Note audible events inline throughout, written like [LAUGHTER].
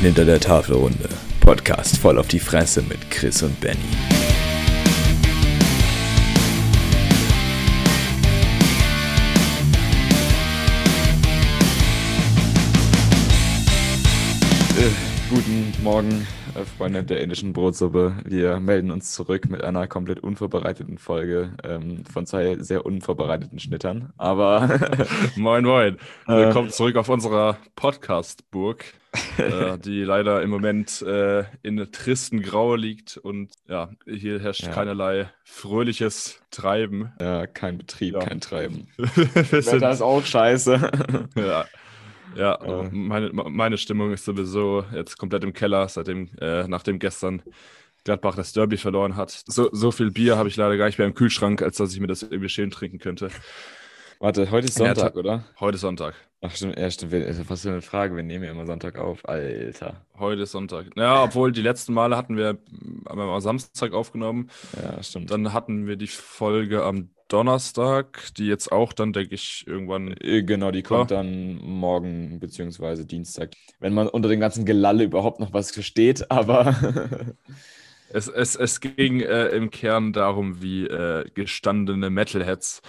hinter der Tafelrunde. Podcast voll auf die Fresse mit Chris und Benny. Äh, guten Morgen, Freunde der indischen Brotsuppe. Wir melden uns zurück mit einer komplett unvorbereiteten Folge ähm, von zwei sehr unvorbereiteten Schnittern. Aber [LAUGHS] Moin, moin. Äh. Willkommen zurück auf unserer Podcast-Burg, äh, [LAUGHS] die leider im Moment äh, in tristen Graue liegt. Und ja, hier herrscht Ja. keinerlei fröhliches Treiben. ja, kein Betrieb, Ja. kein Treiben. [LAUGHS] Wetter ist auch scheiße. ja, ja Äh. meine, meine Stimmung ist sowieso jetzt komplett im Keller, seitdem, äh, nachdem gestern Gladbach das Derby verloren hat. So, so viel Bier habe ich leider gar nicht mehr im Kühlschrank, als dass ich mir das irgendwie schön trinken könnte. Warte, heute ist Ja, Sonntag, ta- oder? Heute ist Sonntag. Ach stimmt, ja, stimmt. wir- ist ja fast so eine Frage. Wir nehmen ja immer Sonntag auf. Alter. Heute ist Sonntag. Ja, obwohl die letzten Male hatten wir am Samstag aufgenommen. Ja, stimmt. Dann hatten wir die Folge am Donnerstag, die jetzt auch dann, denke ich, irgendwann. Äh, Genau, die kommt dann morgen beziehungsweise Dienstag. Wenn man unter dem ganzen Gelalle überhaupt noch was versteht, [LAUGHS] aber Es, es, es ging äh, im Kern darum, wie äh, gestandene Metalheads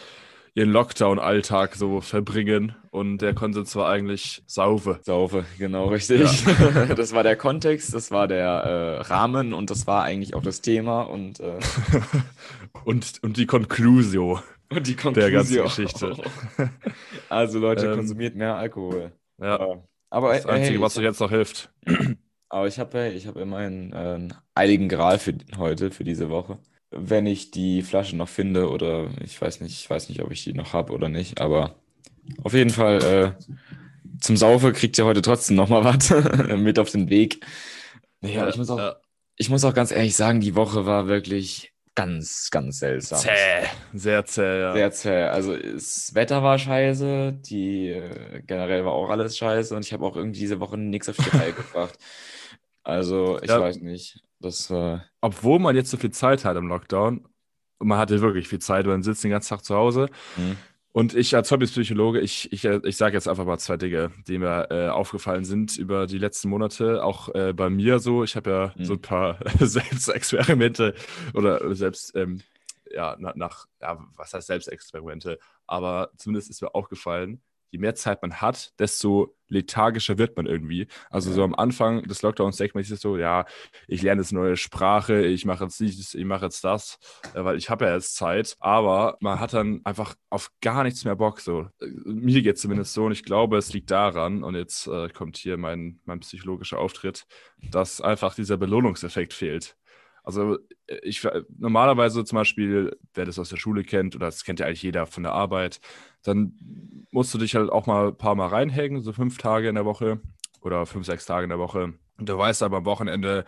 ihren Lockdown-Alltag so verbringen. Und der Konsens war eigentlich Saufe. Saufe, genau richtig. [LAUGHS] [LAUGHS] Das war der Kontext, das war der äh, Rahmen und das war eigentlich auch das Thema und, äh, [LAUGHS] und, und die Conclusio. und die Der ganzen. Geschichte. Also Leute, Ähm, konsumiert mehr Alkohol. Ja, Ja. Aber, das äh, Einzige, hey, was euch jetzt noch hilft. aber ich habe ich hab immerhin äh, einen heiligen Gral für heute, für diese Woche. Wenn ich die Flasche noch finde oder ich weiß nicht, ich weiß nicht, ob ich die noch habe oder nicht, aber auf jeden Fall äh, zum Saufe kriegt ihr heute trotzdem noch mal was [LAUGHS] mit auf den Weg. Ja, ich muss auch. Ich muss auch ganz ehrlich sagen, die Woche war wirklich ganz, ganz seltsam. Zäh. Sehr zäh, ja. Sehr zäh. Also das Wetter war scheiße, die äh, generell war auch alles scheiße und ich habe auch irgendwie diese Woche nichts auf die Reihe [LAUGHS] gebracht. Also ich Ja. weiß nicht. Das war obwohl man jetzt so viel Zeit hat im Lockdown, und man hatte wirklich viel Zeit, man sitzt den ganzen Tag zu Hause. hm. Und ich als Hobbypsychologe, ich, ich, ich sage jetzt einfach mal zwei Dinge, die mir äh, aufgefallen sind über die letzten Monate, auch äh, bei mir so. Ich habe ja Mhm. so ein paar [LAUGHS] Selbstexperimente oder selbst, ähm, ja, nach, nach, ja, was heißt Selbstexperimente, aber zumindest ist mir aufgefallen, je mehr Zeit man hat, desto lethargischer wird man irgendwie. Also Ja. so am Anfang des Lockdowns denkt man sich so, ja, ich lerne jetzt eine neue Sprache, ich mache jetzt dies, ich mache jetzt das, äh, weil ich habe ja jetzt Zeit. Aber man hat dann einfach auf gar nichts mehr Bock. So. Mir geht es zumindest so und ich glaube, es liegt daran, und jetzt äh, kommt hier mein, mein psychologischer Auftritt, dass einfach dieser Belohnungseffekt fehlt. Also äh, ich normalerweise zum Beispiel, wer das aus der Schule kennt, oder das kennt ja eigentlich jeder von der Arbeit, dann musst du dich halt auch mal ein paar Mal reinhängen, so fünf Tage in der Woche oder fünf, sechs Tage in der Woche. Und du weißt aber am Wochenende,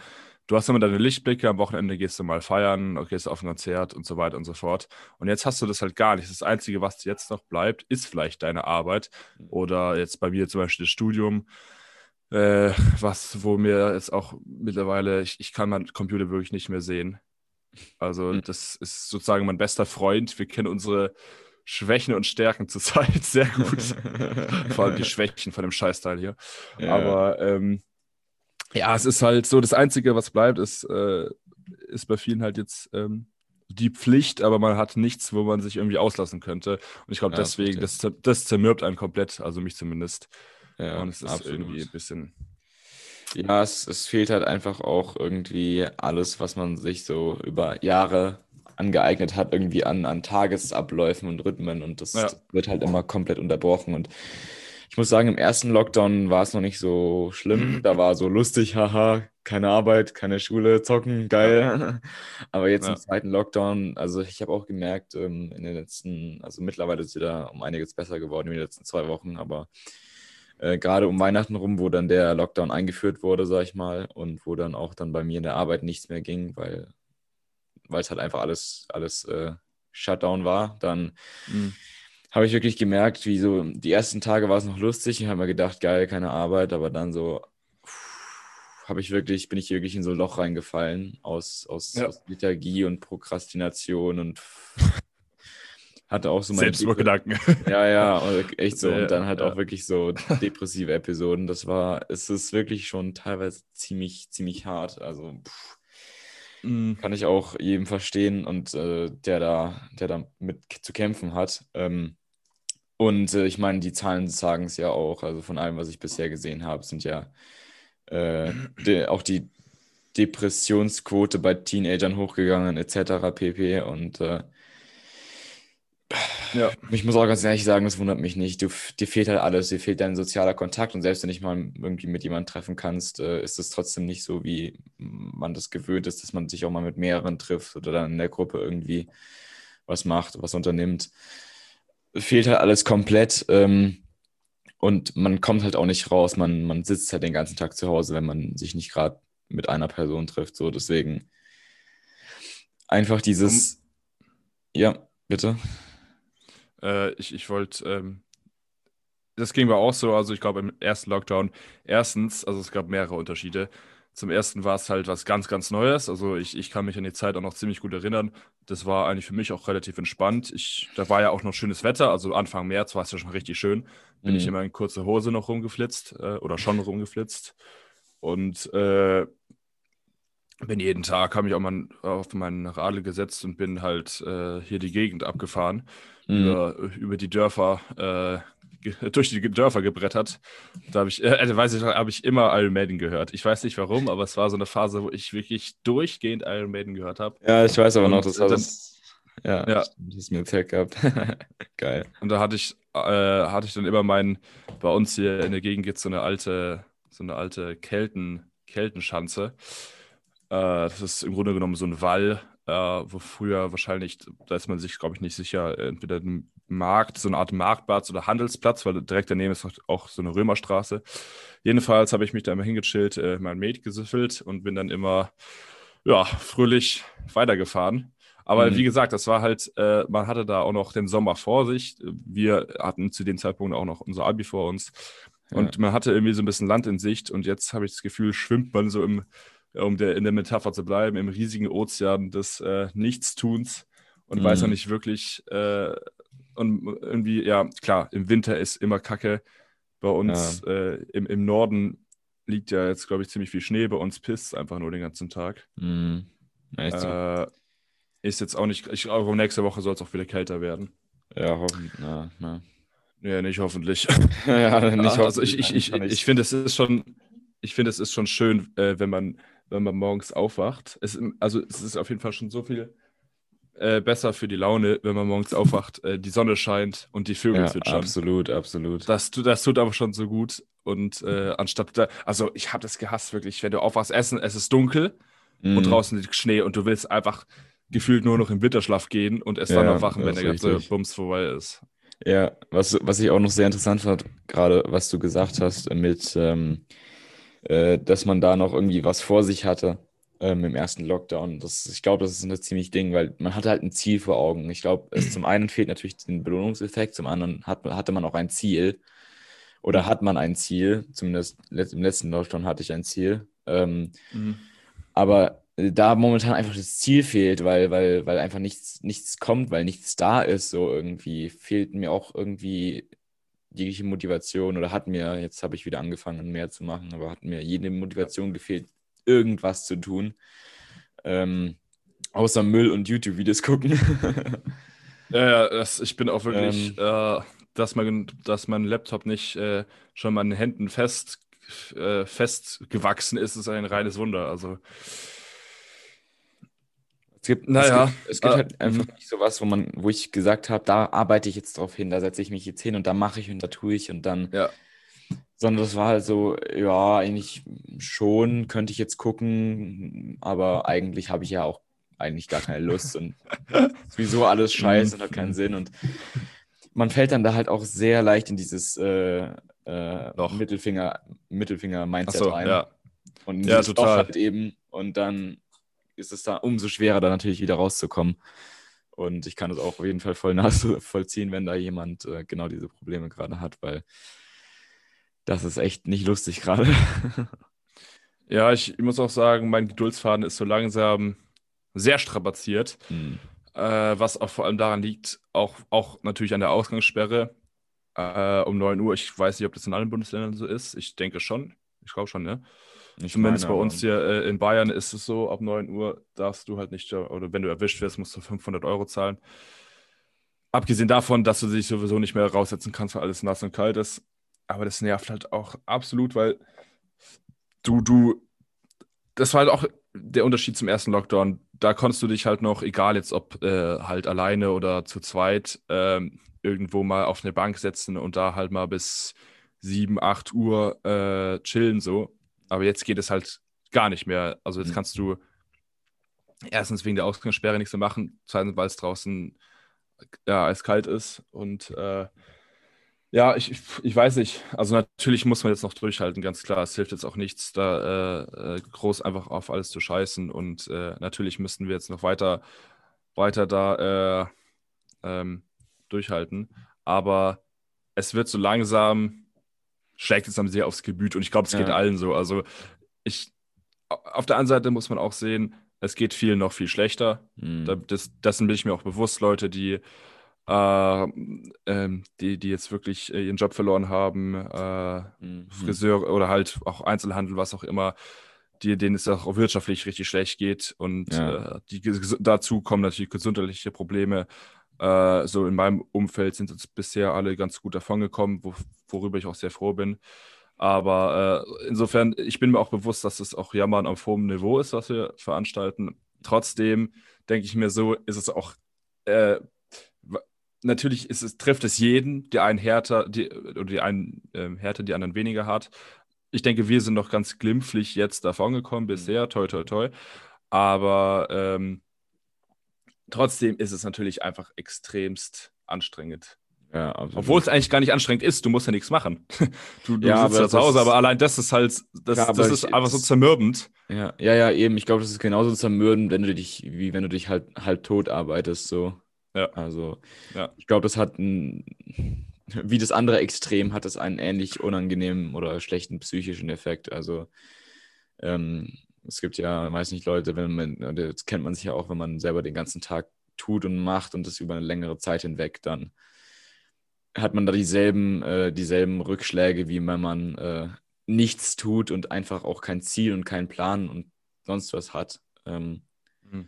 du hast immer deine Lichtblicke, am Wochenende gehst du mal feiern, gehst auf ein Konzert und so weiter und so fort. Und jetzt hast du das halt gar nicht. Das Einzige, was jetzt noch bleibt, ist vielleicht deine Arbeit oder jetzt bei mir zum Beispiel das Studium. Äh, was, wo mir jetzt auch mittlerweile, ich, ich kann meinen Computer wirklich nicht mehr sehen. Also, Mhm. das ist sozusagen mein bester Freund. Wir kennen unsere Schwächen und Stärken zurzeit [LAUGHS] sehr gut. [LAUGHS] Vor allem die Schwächen von dem Scheißteil hier. Ja. Aber ähm, ja, es ist halt so, das Einzige, was bleibt, ist, äh, ist bei vielen halt jetzt ähm, die Pflicht, aber man hat nichts, wo man sich irgendwie auslassen könnte. Und ich glaube, Ja, deswegen, das, das zermürbt einen komplett, also mich zumindest. ja, Und es ist absolut. irgendwie ein bisschen. Ja, es, es fehlt halt einfach auch irgendwie alles, was man sich so über Jahre angeeignet hat, irgendwie an, an Tagesabläufen und Rhythmen und das, Ja. das wird halt immer komplett unterbrochen. Und ich muss sagen, im ersten Lockdown war es noch nicht so schlimm. [LAUGHS] Da war so lustig, haha, keine Arbeit, keine Schule, zocken, geil. [LAUGHS] Aber jetzt im Ja. zweiten Lockdown, also ich habe auch gemerkt, ähm, in den letzten, also mittlerweile ist es wieder um einiges besser geworden in den letzten zwei Wochen, aber äh, gerade um Weihnachten rum, wo dann der Lockdown eingeführt wurde, sag ich mal, und wo dann auch dann bei mir in der Arbeit nichts mehr ging, weil weil es halt einfach alles, alles äh, Shutdown war, dann Mhm. habe ich wirklich gemerkt, wie so die ersten Tage war es noch lustig. Ich habe mir gedacht, geil, keine Arbeit, aber dann so habe ich wirklich, bin ich wirklich in so ein Loch reingefallen aus, aus, Ja. aus Lethargie und Prokrastination und hatte auch so meine Selbstmordgedanken. Ja, ja, echt so. Und dann halt ja. auch wirklich so depressive Episoden. Das war, es ist wirklich schon teilweise ziemlich, ziemlich hart. Also pff, Mhm. kann ich auch jedem verstehen und äh, der da, der da mit zu kämpfen hat. Ähm, und äh, ich meine, die Zahlen sagen es ja auch. Also von allem, was ich bisher gesehen habe, sind ja äh, [CLEARS THROAT] de, auch die Depressionsquote bei Teenagern hochgegangen, etc. pp. Und äh, Ja. ich muss auch ganz ehrlich sagen, das wundert mich nicht. Du, dir fehlt halt alles, dir fehlt dein sozialer Kontakt und selbst wenn nicht mal irgendwie mit jemandem treffen kannst, äh, ist es trotzdem nicht so, wie man das gewöhnt ist, dass man sich auch mal mit mehreren trifft oder dann in der Gruppe irgendwie was macht, was unternimmt. Fehlt halt alles komplett ähm, und man kommt halt auch nicht raus. Man, man sitzt halt den ganzen Tag zu Hause, wenn man sich nicht gerade mit einer Person trifft. So, deswegen einfach dieses. Ja, bitte. Äh, ich ich wollte, ähm, das ging mir auch so, also ich glaube im ersten Lockdown, erstens, also es gab mehrere Unterschiede. Zum ersten war es halt was ganz, ganz Neues. Also ich, ich kann mich an die Zeit auch noch ziemlich gut erinnern. Das war eigentlich für mich auch relativ entspannt. Ich, da war ja auch noch schönes Wetter, also Anfang März war es ja schon richtig schön. Bin ich Mhm. immer in kurzer Hose noch rumgeflitzt äh, oder schon rumgeflitzt. Und äh, bin jeden Tag, habe mich auch mal auf meinen Radl gesetzt und bin halt äh, hier die Gegend abgefahren Mhm. über, über die Dörfer, äh, [LAUGHS] durch die Dörfer gebrettert. Da habe ich, äh, äh, weiß ich habe ich immer Iron Maiden gehört. Ich weiß nicht warum, aber es war so eine Phase, wo ich wirklich durchgehend Iron Maiden gehört habe. Ja, ich weiß aber noch, das dann- das. Ja, Ja. stimmt, das ist mir erzählt gehabt. [LAUGHS] Geil. Und da hatte ich, äh, hatte ich dann immer meinen, bei uns hier in der Gegend gibt es so eine alte, so eine alte Kelten, Keltenschanze. Äh, das ist im Grunde genommen so ein Wall, äh, wo früher wahrscheinlich, da ist man sich, glaube ich, nicht sicher, entweder ein Markt, so eine Art Marktplatz oder Handelsplatz, weil direkt daneben ist auch so eine Römerstraße. Jedenfalls habe ich mich da immer hingechillt, äh, mein Mate gesüffelt und bin dann immer, ja, fröhlich weitergefahren. Aber Mhm. wie gesagt, das war halt, äh, man hatte da auch noch den Sommer vor sich. Wir hatten zu dem Zeitpunkt auch noch unser Abi vor uns. Und man hatte irgendwie so ein bisschen Land in Sicht. Und jetzt habe ich das Gefühl, schwimmt man so im, um der, in der Metapher zu bleiben, im riesigen Ozean des äh, Nichtstuns und Mhm. weiß noch nicht wirklich. Äh, und irgendwie, ja, klar, im Winter ist immer Kacke. Bei uns äh, im, im Norden liegt ja jetzt, glaube ich, ziemlich viel Schnee. Bei uns pisst es einfach nur den ganzen Tag. Mhm. Äh, ist jetzt auch nicht, ich glaube, nächste Woche soll es auch wieder kälter werden. ja, hoffentlich. Na, na. Ja, nicht hoffentlich. [LAUGHS] ja, nicht also ich, ich, hoffentlich, ich, kann ich finde, es ist schon, ich finde, es ist schon schön, äh, wenn man, wenn man morgens aufwacht. Es, also es ist auf jeden Fall schon so viel äh, besser für die Laune, wenn man morgens aufwacht, äh, die Sonne scheint und die Vögel ja, zwitschern. absolut, absolut. Das, das tut aber schon so gut. Und äh, anstatt da, also ich habe das gehasst, wirklich, wenn du aufwachst, essen, es ist dunkel und Mhm. draußen liegt Schnee und du willst einfach gefühlt nur noch im Winterschlaf gehen und erst dann Ja, aufwachen, wenn der ganze. Bums vorbei ist. Ja, was, was ich auch noch sehr interessant fand, gerade was du gesagt hast, mit, ähm, äh, dass man da noch irgendwie was vor sich hatte ähm, im ersten Lockdown. Das, ich glaube, das ist ein ziemlich Ding, weil man hatte halt ein Ziel vor Augen. Ich glaube, es zum einen fehlt natürlich den Belohnungseffekt, zum anderen hat, hatte man auch ein Ziel. Oder hat man ein Ziel, zumindest im letzten Lockdown hatte ich ein Ziel. Ähm, aber äh, da momentan einfach das Ziel fehlt, weil, weil, weil einfach nichts, nichts kommt, weil nichts da ist, so irgendwie, fehlt mir auch irgendwie jegliche Motivation oder hat mir, jetzt habe ich wieder angefangen, mehr zu machen, aber hat mir jede Motivation gefehlt, irgendwas zu tun. Ähm, außer Müll und YouTube-Videos gucken. [LAUGHS] Ja, ja das, ich bin auch wirklich, Ähm. äh, dass, mein, dass mein Laptop nicht äh, schon an den Händen fest, äh, festgewachsen ist, ist ein reines Wunder. Also, Es gibt, Naja, es gibt, es gibt äh, halt einfach nicht so was, wo man, wo ich gesagt habe, da arbeite ich jetzt drauf hin, da setze ich mich jetzt hin und da mache ich und da tue ich und dann, ja. sondern das war halt so, ja, eigentlich schon, könnte ich jetzt gucken, aber eigentlich habe ich ja auch eigentlich gar keine Lust und [LAUGHS] sowieso alles scheiße und hat keinen Sinn und man fällt dann da halt auch sehr leicht in dieses äh, äh. Mittelfinger, Mittelfinger-Mindset Achso, rein. ja. Und Ja, total. halt eben. Und dann ist es da umso schwerer, da natürlich wieder rauszukommen. Und ich kann das auch auf jeden Fall voll nachvollziehen, [LAUGHS] wenn da jemand äh, genau diese Probleme gerade hat, weil das ist echt nicht lustig gerade. [LAUGHS] Ja, ich, ich muss auch sagen, mein Geduldsfaden ist so langsam sehr strapaziert. Hm. äh, was auch vor allem daran liegt, auch, auch natürlich an der Ausgangssperre äh, um 9 Uhr. Ich weiß nicht, ob das in allen Bundesländern so ist. Ich denke schon. Ich glaube schon, ne? Ich Zumindest meine, bei uns aber- hier äh, in Bayern ist es so, ab 9 Uhr darfst du halt nicht, oder wenn du erwischt wirst, musst du 500 Euro zahlen. Abgesehen davon, dass du dich sowieso nicht mehr raussetzen kannst, weil alles nass und kalt ist. Aber das nervt halt auch absolut, weil du, du, das war halt auch der Unterschied zum ersten Lockdown. Da konntest du dich halt noch, egal jetzt ob äh, halt alleine oder zu zweit, ähm, irgendwo mal auf eine Bank setzen und da halt mal bis 7, 8 Uhr äh, chillen so. Aber jetzt geht es halt gar nicht mehr. Also jetzt Mhm. kannst du erstens wegen der Ausgangssperre nichts mehr machen, zweitens, weil es draußen ja, eiskalt ist. Und äh, ja, ich, ich- weiß nicht. Also natürlich muss man jetzt noch durchhalten, ganz klar. Es hilft jetzt auch nichts, da äh, äh, groß einfach auf alles zu scheißen. Und äh, natürlich müssen wir jetzt noch weiter, weiter da äh, ähm, durchhalten. Aber es wird so langsam, schlägt es einem sehr aufs Gemüt. Und ich glaube, es geht Ja. allen so. Also ich, auf der anderen Seite muss man auch sehen, es geht vielen noch viel schlechter. Mhm. Da, das, dessen bin ich mir auch bewusst, Leute, die, äh, ähm, die, die jetzt wirklich äh, ihren Job verloren haben, äh, Mhm. Friseur oder halt auch Einzelhandel, was auch immer, die, denen es auch wirtschaftlich richtig schlecht geht. Und Ja. äh, die, dazu kommen natürlich gesundheitliche Probleme. Äh, so in meinem Umfeld sind jetzt bisher alle ganz gut davongekommen, wo, worüber ich auch sehr froh bin. Aber äh, insofern, ich bin mir auch bewusst, dass es auch Jammern auf hohem Niveau ist, was wir veranstalten. Trotzdem denke ich mir so, ist es auch, äh, natürlich ist es, trifft es jeden, die einen härter, die, oder die einen ähm, härter, die anderen weniger hart. Ich denke, wir sind noch ganz glimpflich jetzt davongekommen bisher, toi, toi, toi. Aber ähm, trotzdem ist es natürlich einfach extremst anstrengend. Ja. Obwohl es eigentlich gar nicht anstrengend ist, du musst ja nichts machen. [LAUGHS] Du, du Ja, sitzt da zu Hause, aber allein das ist halt, das, Ja, das ist ich- einfach so zermürbend. Ja, ja, ja, eben. Ich glaube, das ist genauso zermürbend, wenn du dich, wie wenn du dich halt halb tot arbeitest, so. Ja. Also, Ja. ich glaube, das hat ein, wie das andere Extrem, hat es einen ähnlich unangenehmen oder schlechten psychischen Effekt. Also, ähm, es gibt ja, weiß nicht, Leute, wenn man, das kennt man sich ja auch, wenn man selber den ganzen Tag tut und macht und das über eine längere Zeit hinweg, dann hat man da dieselben, äh, dieselben Rückschläge, wie wenn man äh, nichts tut und einfach auch kein Ziel und keinen Plan und sonst was hat. Ähm, Mhm.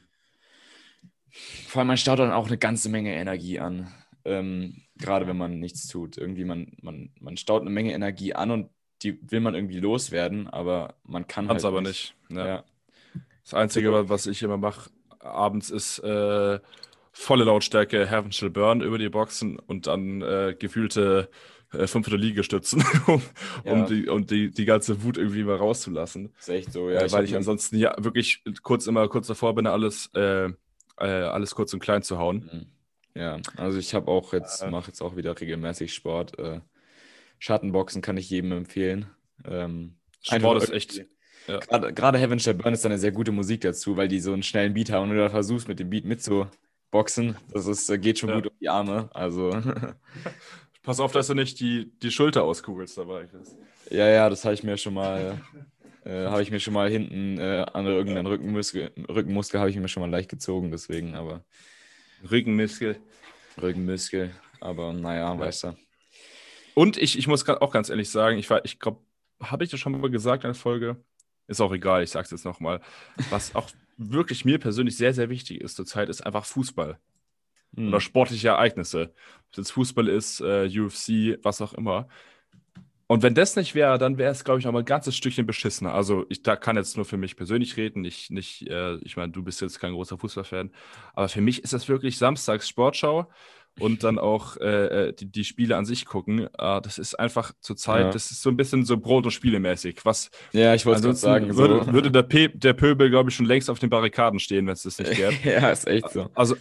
vor allem, man staut dann auch eine ganze Menge Energie an. Ähm, gerade wenn man nichts tut. Irgendwie, man, man, man staut eine Menge Energie an und die will man irgendwie loswerden, aber man kann Kannst halt aber nicht. Ja. Ja. Das Einzige, wa- was ich immer mache abends, ist äh, volle Lautstärke Heaven Shall Burn über die Boxen und dann äh, gefühlte äh, 500 Liegestützen, um, [LAUGHS] um, Ja. die, um die, die ganze Wut irgendwie mal rauszulassen. Ist echt so, Ja, ja. weil ich ansonsten ja wirklich kurz immer kurz davor bin, alles, äh, äh, alles kurz und klein zu hauen. Mhm. Ja, also ich habe auch jetzt, Äh. mache jetzt auch wieder regelmäßig Sport. Schattenboxen kann ich jedem empfehlen. Ähm, Sport ist echt. ja. Gerade, gerade Heaven Shall Burn ist eine sehr gute Musik dazu, weil die so einen schnellen Beat haben und du da versuchst mit dem Beat mitzuboxen. Das ist, äh, geht schon Ja. gut um die Arme. Also, [LAUGHS] Pass auf, dass du nicht die, die Schulter auskugelst dabei. Ja, ja, das habe ich mir schon mal, äh, habe ich mir schon mal hinten äh, an irgendeinen Rückenmuskel, Rückenmuskel habe ich mir schon mal leicht gezogen, deswegen, aber Rückenmuskel. Rückenmuskel, aber naja, weißt du. Und ich, ich muss auch ganz ehrlich sagen, ich, war- ich glaube, habe ich das schon mal gesagt in der Folge? Ist auch egal, ich sage es jetzt nochmal. Was auch wirklich mir persönlich sehr, sehr wichtig ist zurzeit, ist einfach Fußball Hm. oder sportliche Ereignisse. Ob es jetzt Fußball ist, äh, UFC, was auch immer. Und wenn das nicht wäre, dann wäre es, glaube ich, noch mal ein ganzes Stückchen beschissener. Also ich da kann jetzt nur für mich persönlich reden. Nicht, nicht, äh, ich meine, du bist jetzt kein großer Fußballfan. Aber für mich ist das wirklich samstags Sportschau und dann auch äh, äh, die, die Spiele an sich gucken. Äh, das ist einfach zurzeit, Ja. das ist so ein bisschen so Brot- und Spielemäßig. Was Ja, ich wollte sagen, würde, so. würde der, Pe der Pöbel, glaube ich, schon längst auf den Barrikaden stehen, wenn es das nicht [LAUGHS] gäbe. ja, ist echt so. Also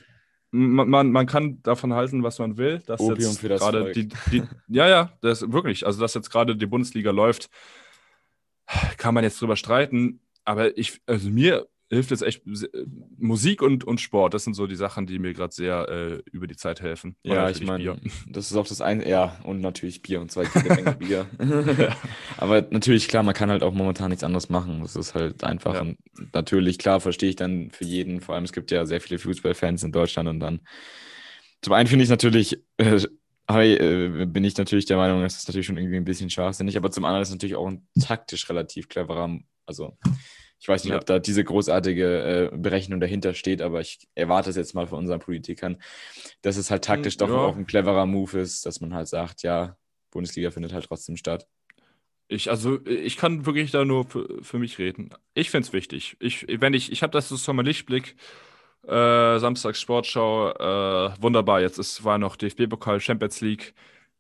man, man, man kann davon halten, was man will, dass Opium jetzt für das gerade die, die ja ja, das wirklich, also dass jetzt gerade die Bundesliga läuft, kann man jetzt drüber streiten, aber ich also mir hilft es echt. Musik und, und Sport, das sind so die Sachen, die mir gerade sehr äh, über die Zeit helfen. Und ja, ich meine, [LAUGHS] das ist auch das eine, ja, und natürlich Bier und zwei Menge Bier. [LAUGHS] [LAUGHS] Aber natürlich, klar, man kann halt auch momentan nichts anderes machen. Das ist halt einfach. Ja. Und natürlich, klar, verstehe ich dann für jeden, vor allem es gibt ja sehr viele Fußballfans in Deutschland und dann. Zum einen finde ich natürlich, äh, äh, bin ich natürlich der Meinung, das ist natürlich schon irgendwie ein bisschen scharfsinnig, aber zum anderen ist es natürlich auch ein taktisch relativ cleverer, also ich weiß nicht, ja. ob da diese großartige äh, Berechnung dahinter steht, aber ich erwarte es jetzt mal von unseren Politikern, dass es halt taktisch hm, ja. doch auch ein cleverer Move ist, dass man halt sagt, ja, Bundesliga findet halt trotzdem statt. Ich, also, ich kann wirklich da nur für, für mich reden. Ich finde es wichtig. Ich, wenn ich, ich habe das so mal Lichtblick, äh, Samstags Sportschau, äh, wunderbar. Jetzt ist, war noch DFB-Pokal, Champions League,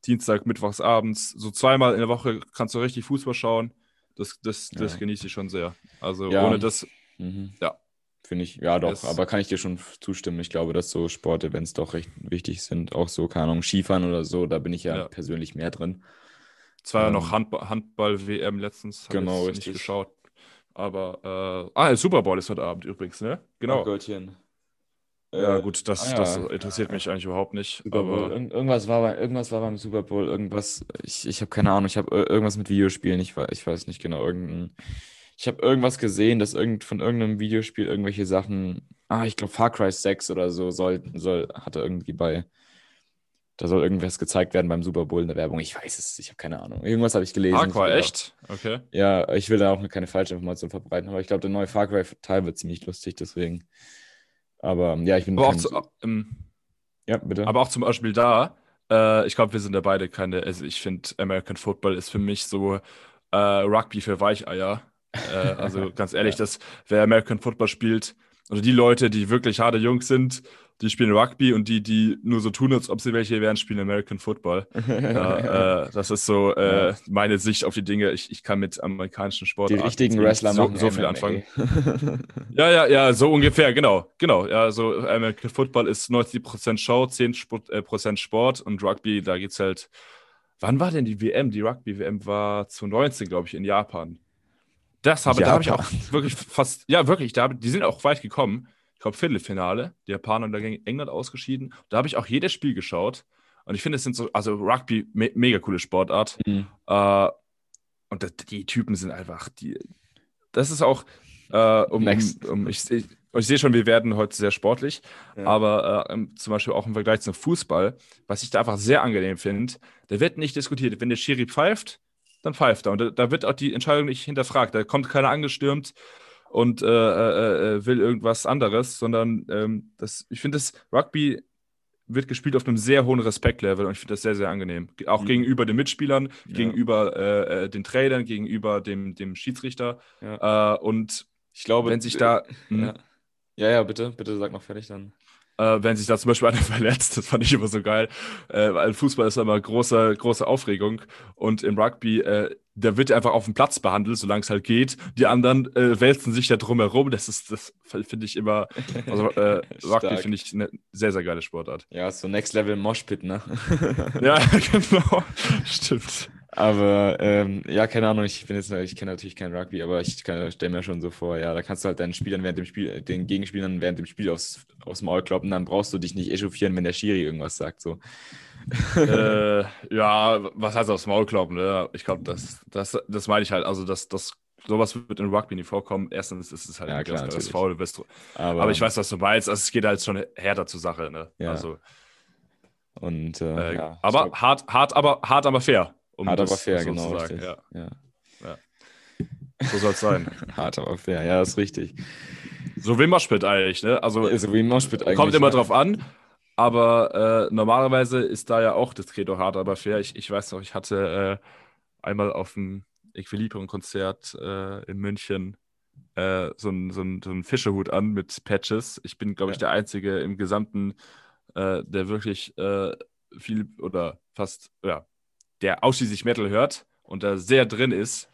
Dienstag, Mittwochs abends. So zweimal in der Woche kannst du richtig Fußball schauen. Das, das, ja. das genieße ich schon sehr. Also ja. ohne das, mhm. ja. Finde ich, ja doch, das, aber kann ich dir schon zustimmen. Ich glaube, dass so Sportevents doch recht wichtig sind. Auch so, keine Ahnung, Skifahren oder so, da bin ich ja, ja. persönlich mehr drin. Zwar ähm, noch Handball-WM Handball letztens, genau, ich nicht geschaut. Aber, äh, ah, Super Bowl ist heute Abend übrigens, ne? Genau. Oh, Goldchen. Ja, äh, gut, das, ah, ja. das interessiert mich eigentlich überhaupt nicht. Aber Ir irgendwas, war bei, irgendwas war beim Super Bowl, irgendwas, ich, ich habe keine Ahnung, ich habe irgendwas mit Videospielen, ich, ich weiß nicht genau, irgendein, ich habe irgendwas gesehen, dass irgend, von irgendeinem Videospiel irgendwelche Sachen, ah, ich glaube Far Cry 6 oder so, soll, soll, hatte irgendwie bei, da soll irgendwas gezeigt werden beim Super Bowl in der Werbung. Ich weiß es, ich habe keine Ahnung. Irgendwas habe ich gelesen. Far Cry, echt? Okay. Ja, ich will da auch keine falsche Information verbreiten, aber ich glaube, der neue Far Cry-Teil wird ziemlich lustig, deswegen. Aber ja, ich bin. Aber auch, zu, ähm, ja, bitte. Aber auch zum Beispiel da, äh, ich glaube, wir sind ja beide keine. Also ich finde, American Football ist für mich so äh, Rugby für Weicheier. Äh, also [LAUGHS] ganz ehrlich, ja. dass wer American Football spielt, oder die Leute, die wirklich harte Jungs sind, die spielen Rugby und die, die nur so tun, als ob sie welche wären, spielen American Football. [LAUGHS] ja, äh, das ist so äh, meine Sicht auf die Dinge. Ich, ich kann mit amerikanischen Sportarten die richtigen Wrestler so, so viel anfangen. [LAUGHS] ja, ja, ja, so ungefähr, genau. Genau. Ja, so American Football ist 90% Show, 10% äh, Sport und Rugby, da geht's halt. Wann war denn die WM? Die Rugby-WM war zu 19, glaube ich, in Japan. Das habe, da habe ich auch wirklich fast, ja, wirklich, da, die sind auch weit gekommen glaube, Viertelfinale. Die Japaner und gegen England ausgeschieden. Da habe ich auch jedes Spiel geschaut. Und ich finde, es sind so, also Rugby, me mega coole Sportart. Mhm. Äh, und das, die Typen sind einfach, die, das ist auch, äh, um, um, um, ich, ich, ich sehe schon, wir werden heute sehr sportlich, ja. aber äh, zum Beispiel auch im Vergleich zum Fußball, was ich da einfach sehr angenehm finde, da wird nicht diskutiert. Wenn der Schiri pfeift, dann pfeift er. Und da, da, wird auch die Entscheidung nicht hinterfragt. Da kommt keiner angestürmt und äh, äh, äh, will irgendwas anderes, sondern ähm, das, ich finde, das Rugby wird gespielt auf einem sehr hohen Respektlevel und ich finde das sehr, sehr angenehm. Auch mhm. gegenüber den Mitspielern, ja. gegenüber äh, äh, den Trainern, gegenüber dem, dem Schiedsrichter. Ja. Äh, und ich glaube, wenn sich da. Hm? Ja. ja, ja, bitte, bitte sag noch fertig dann äh, wenn sich da zum Beispiel [LAUGHS] einer verletzt. Das fand ich immer so geil, äh, weil Fußball ist immer große, große Aufregung und im Rugby, äh, der wird einfach auf dem Platz behandelt, solange es halt geht. Die anderen äh, wälzen sich da drumherum. Das ist, das finde ich immer, also äh, [LAUGHS] Rugby finde ich eine sehr, sehr geile Sportart. Ja, so Next Level Moshpit, ne? ja, [LAUGHS] genau. Stimmt. Aber ähm, ja, keine Ahnung, ich bin jetzt, ich kenne natürlich kein Rugby, aber ich stelle mir schon so vor, ja, da kannst du halt deinen Spielern während dem Spiel, den Gegenspielern während dem Spiel aufs, aufs Maul kloppen, dann brauchst du dich nicht echauffieren, wenn der Schiri irgendwas sagt. So. äh, ja, was heißt aufs Maul kloppen? Ne? Ich glaube, das, das, das meine ich halt. Also, das, das, sowas wird in Rugby nicht vorkommen. Erstens ist es halt ja, klar, das Foul, bist. Aber, aber, ich weiß, was du meinst. Also, es geht halt schon härter zur Sache. Ne? Ja. Also, Und, äh, äh, ja, aber glaub... hart, hart, aber hart, aber fair. Um Hart aber fair, genau. Ja. Ja. ja. So soll es sein. [LAUGHS] Hart aber fair, ja, ist richtig. So wie Moshpit eigentlich, ne? Also ja, so wie Moshpit eigentlich. Kommt immer drauf an. Aber äh, normalerweise ist da ja auch das Credo hart, aber fair. Ich, ich weiß noch, ich hatte äh, einmal auf dem Equilibrium-Konzert äh, in München äh, so einen so so ein Fischerhut an mit Patches. Ich bin, glaube ich, der Einzige im Gesamten, äh, der wirklich äh, viel oder fast, ja, der ausschließlich Metal hört und da sehr drin ist,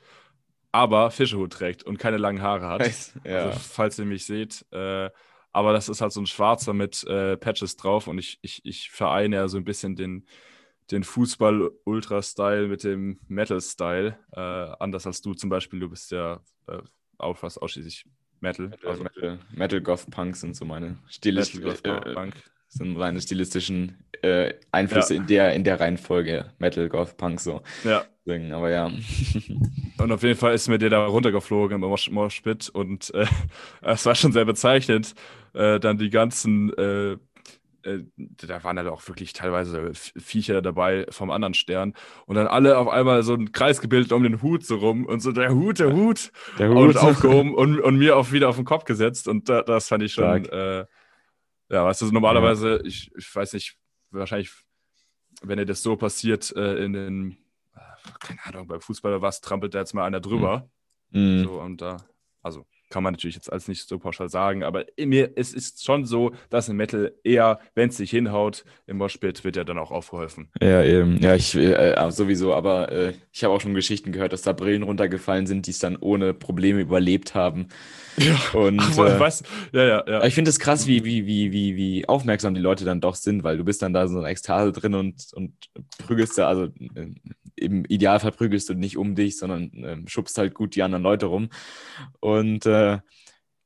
aber Fischehut trägt und keine langen Haare hat. Ja. Also, falls ihr mich seht. Äh, aber das ist halt so ein schwarzer mit äh, Patches drauf und ich, ich, ich vereine ja so ein bisschen den, den Fußball-Ultra-Style mit dem Metal-Style. Äh, anders als du zum Beispiel, du bist ja äh, auch fast ausschließlich Metal. Metal, Also Metal, Metal Goth Punk sind so meine Metal, stilistischen, Goth, Punk. Sind meine stilistischen äh, Einflüsse Ja. in der in der Reihenfolge Metal Goth Punk so. Ja. Deswegen, aber ja. [LAUGHS] Und auf jeden Fall ist mir der da runtergeflogen im Mosh- Moshpit und äh, [LAUGHS] es war schon sehr bezeichnend. Äh, dann die ganzen, äh, äh, da waren halt auch wirklich teilweise Viecher dabei vom anderen Stern und dann alle auf einmal so einen Kreis gebildet um den Hut so rum und so der Hut, der Hut, Der und aufgehoben und, und mir auch wieder auf den Kopf gesetzt und da, das fand ich schon, äh, ja, weißt du, so normalerweise, ich, ich weiß nicht, wahrscheinlich, wenn dir das so passiert äh, in den, äh, keine Ahnung, beim Fußball oder was, trampelt da jetzt mal einer drüber. Mhm. So, und da, also kann man natürlich jetzt alles nicht so pauschal sagen, aber in mir, es ist schon so, dass im Metal eher, wenn es sich hinhaut, im Moshpit wird ja dann auch aufgeholfen. Ja, eben. Ja, ich äh, sowieso, aber äh, ich habe auch schon Geschichten gehört, dass da Brillen runtergefallen sind, die es dann ohne Probleme überlebt haben. Ja, Und [LAUGHS] aber, äh, weißt, ja, ja, ja. Ich finde es krass, wie, wie, wie, wie, wie aufmerksam die Leute dann doch sind, weil du bist dann da so eine Ekstase drin und, und prügelst da, also äh, im Idealfall prügelst du nicht um dich, sondern ähm, schubst halt gut die anderen Leute rum. Und äh,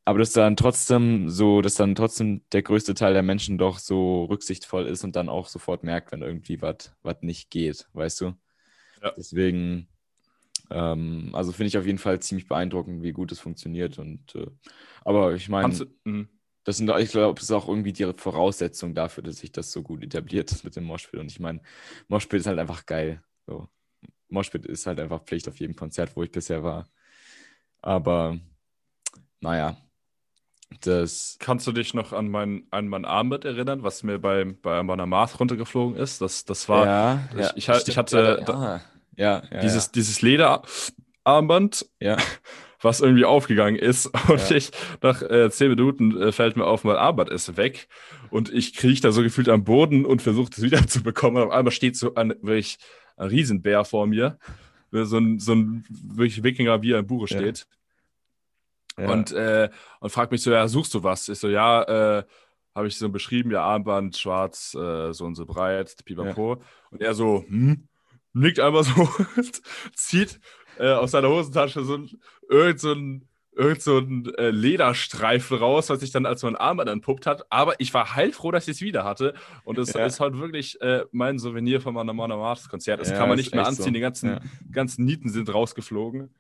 aber dass dann trotzdem so, dass dann trotzdem der größte Teil der Menschen doch so rücksichtsvoll ist und dann auch sofort merkt, wenn irgendwie was nicht geht, weißt du? Ja. Deswegen, ähm, also finde ich auf jeden Fall ziemlich beeindruckend, wie gut es funktioniert. Und äh, aber ich meine. Mhm. Das sind, ich glaube, das ist auch irgendwie die Voraussetzung dafür, dass sich das so gut etabliert ist mit dem Moshpit. Und ich meine, Moshpit ist halt einfach geil. So. Moshpit ist halt einfach Pflicht auf jedem Konzert, wo ich bisher war. Aber naja, das. Kannst du dich noch an mein, an mein Armband erinnern, was mir bei, bei meiner Math runtergeflogen ist? Das, das war ja, ich- ja, ich ich stimmt, hatte- Ja, ja, ja, dieses, dieses Lederarmband, ja. [LAUGHS] was irgendwie aufgegangen ist. [LAUGHS] Und Ja. ich, nach äh, zehn Minuten äh, fällt mir auf, mein Armband ist weg. Und ich kriege da so gefühlt am Boden und versuche es wieder [LAUGHS] zu bekommen. Und auf einmal steht so ein, wirklich ein Riesenbär vor mir. So ein, so ein wirklich Wikinger, wie er im Buche Ja. steht. ja. Und, äh, und fragt mich so, ja, suchst du was? Ich so, ja, äh, habe ich so beschrieben, ja, Armband, schwarz, äh, so und so breit, pipapo. Und er so, hm, nickt einfach so, [LAUGHS] zieht äh, aus seiner Hosentasche so ein, irgend so ein, irgend so ein äh, Lederstreifen raus, was sich dann als mein Armband entpuppt hat. Aber ich war heilfroh, dass ich es wieder hatte. Und es Ja. ist halt wirklich äh, mein Souvenir von meinem Monomarts-Konzert. Das Ja, kann man nicht mehr anziehen. so. Die ganzen, Ja. ganzen Nieten sind rausgeflogen.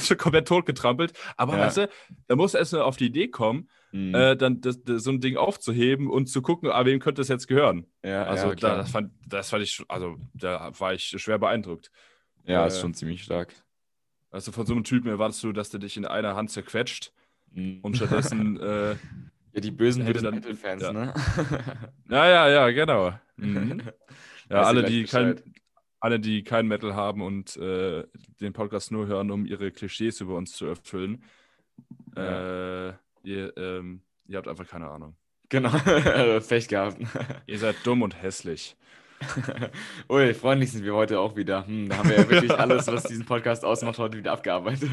schon [LAUGHS] komplett totgetrampelt. Aber Ja. weißt du, da muss er erst mal auf die Idee kommen, Mhm. äh, dann das, das, so ein Ding aufzuheben und zu gucken, ah, wem könnte das jetzt gehören. ja, Also da, das, fand, das fand ich, also da war ich schwer beeindruckt. Ja, äh, ist schon ziemlich stark. Also von so einem Typen erwartest du, dass der dich in einer Hand zerquetscht Mhm. und stattdessen, [LAUGHS] äh, ja, die bösen, bösen dann- Metal-Fans, ja. ne? [LAUGHS] ja, ja, ja, genau. Mhm. [LAUGHS] Ja, alle die, kein, alle, die kein Metal haben und äh, den Podcast nur hören, um ihre Klischees über uns zu erfüllen, äh, ihr, ähm, ihr habt einfach keine Ahnung. Genau, Pech gehabt. Ihr seid dumm und hässlich. [LAUGHS] Ui, freundlich sind wir heute auch wieder. Hm, da haben wir ja wirklich [LAUGHS] alles, was diesen Podcast ausmacht, heute wieder abgearbeitet.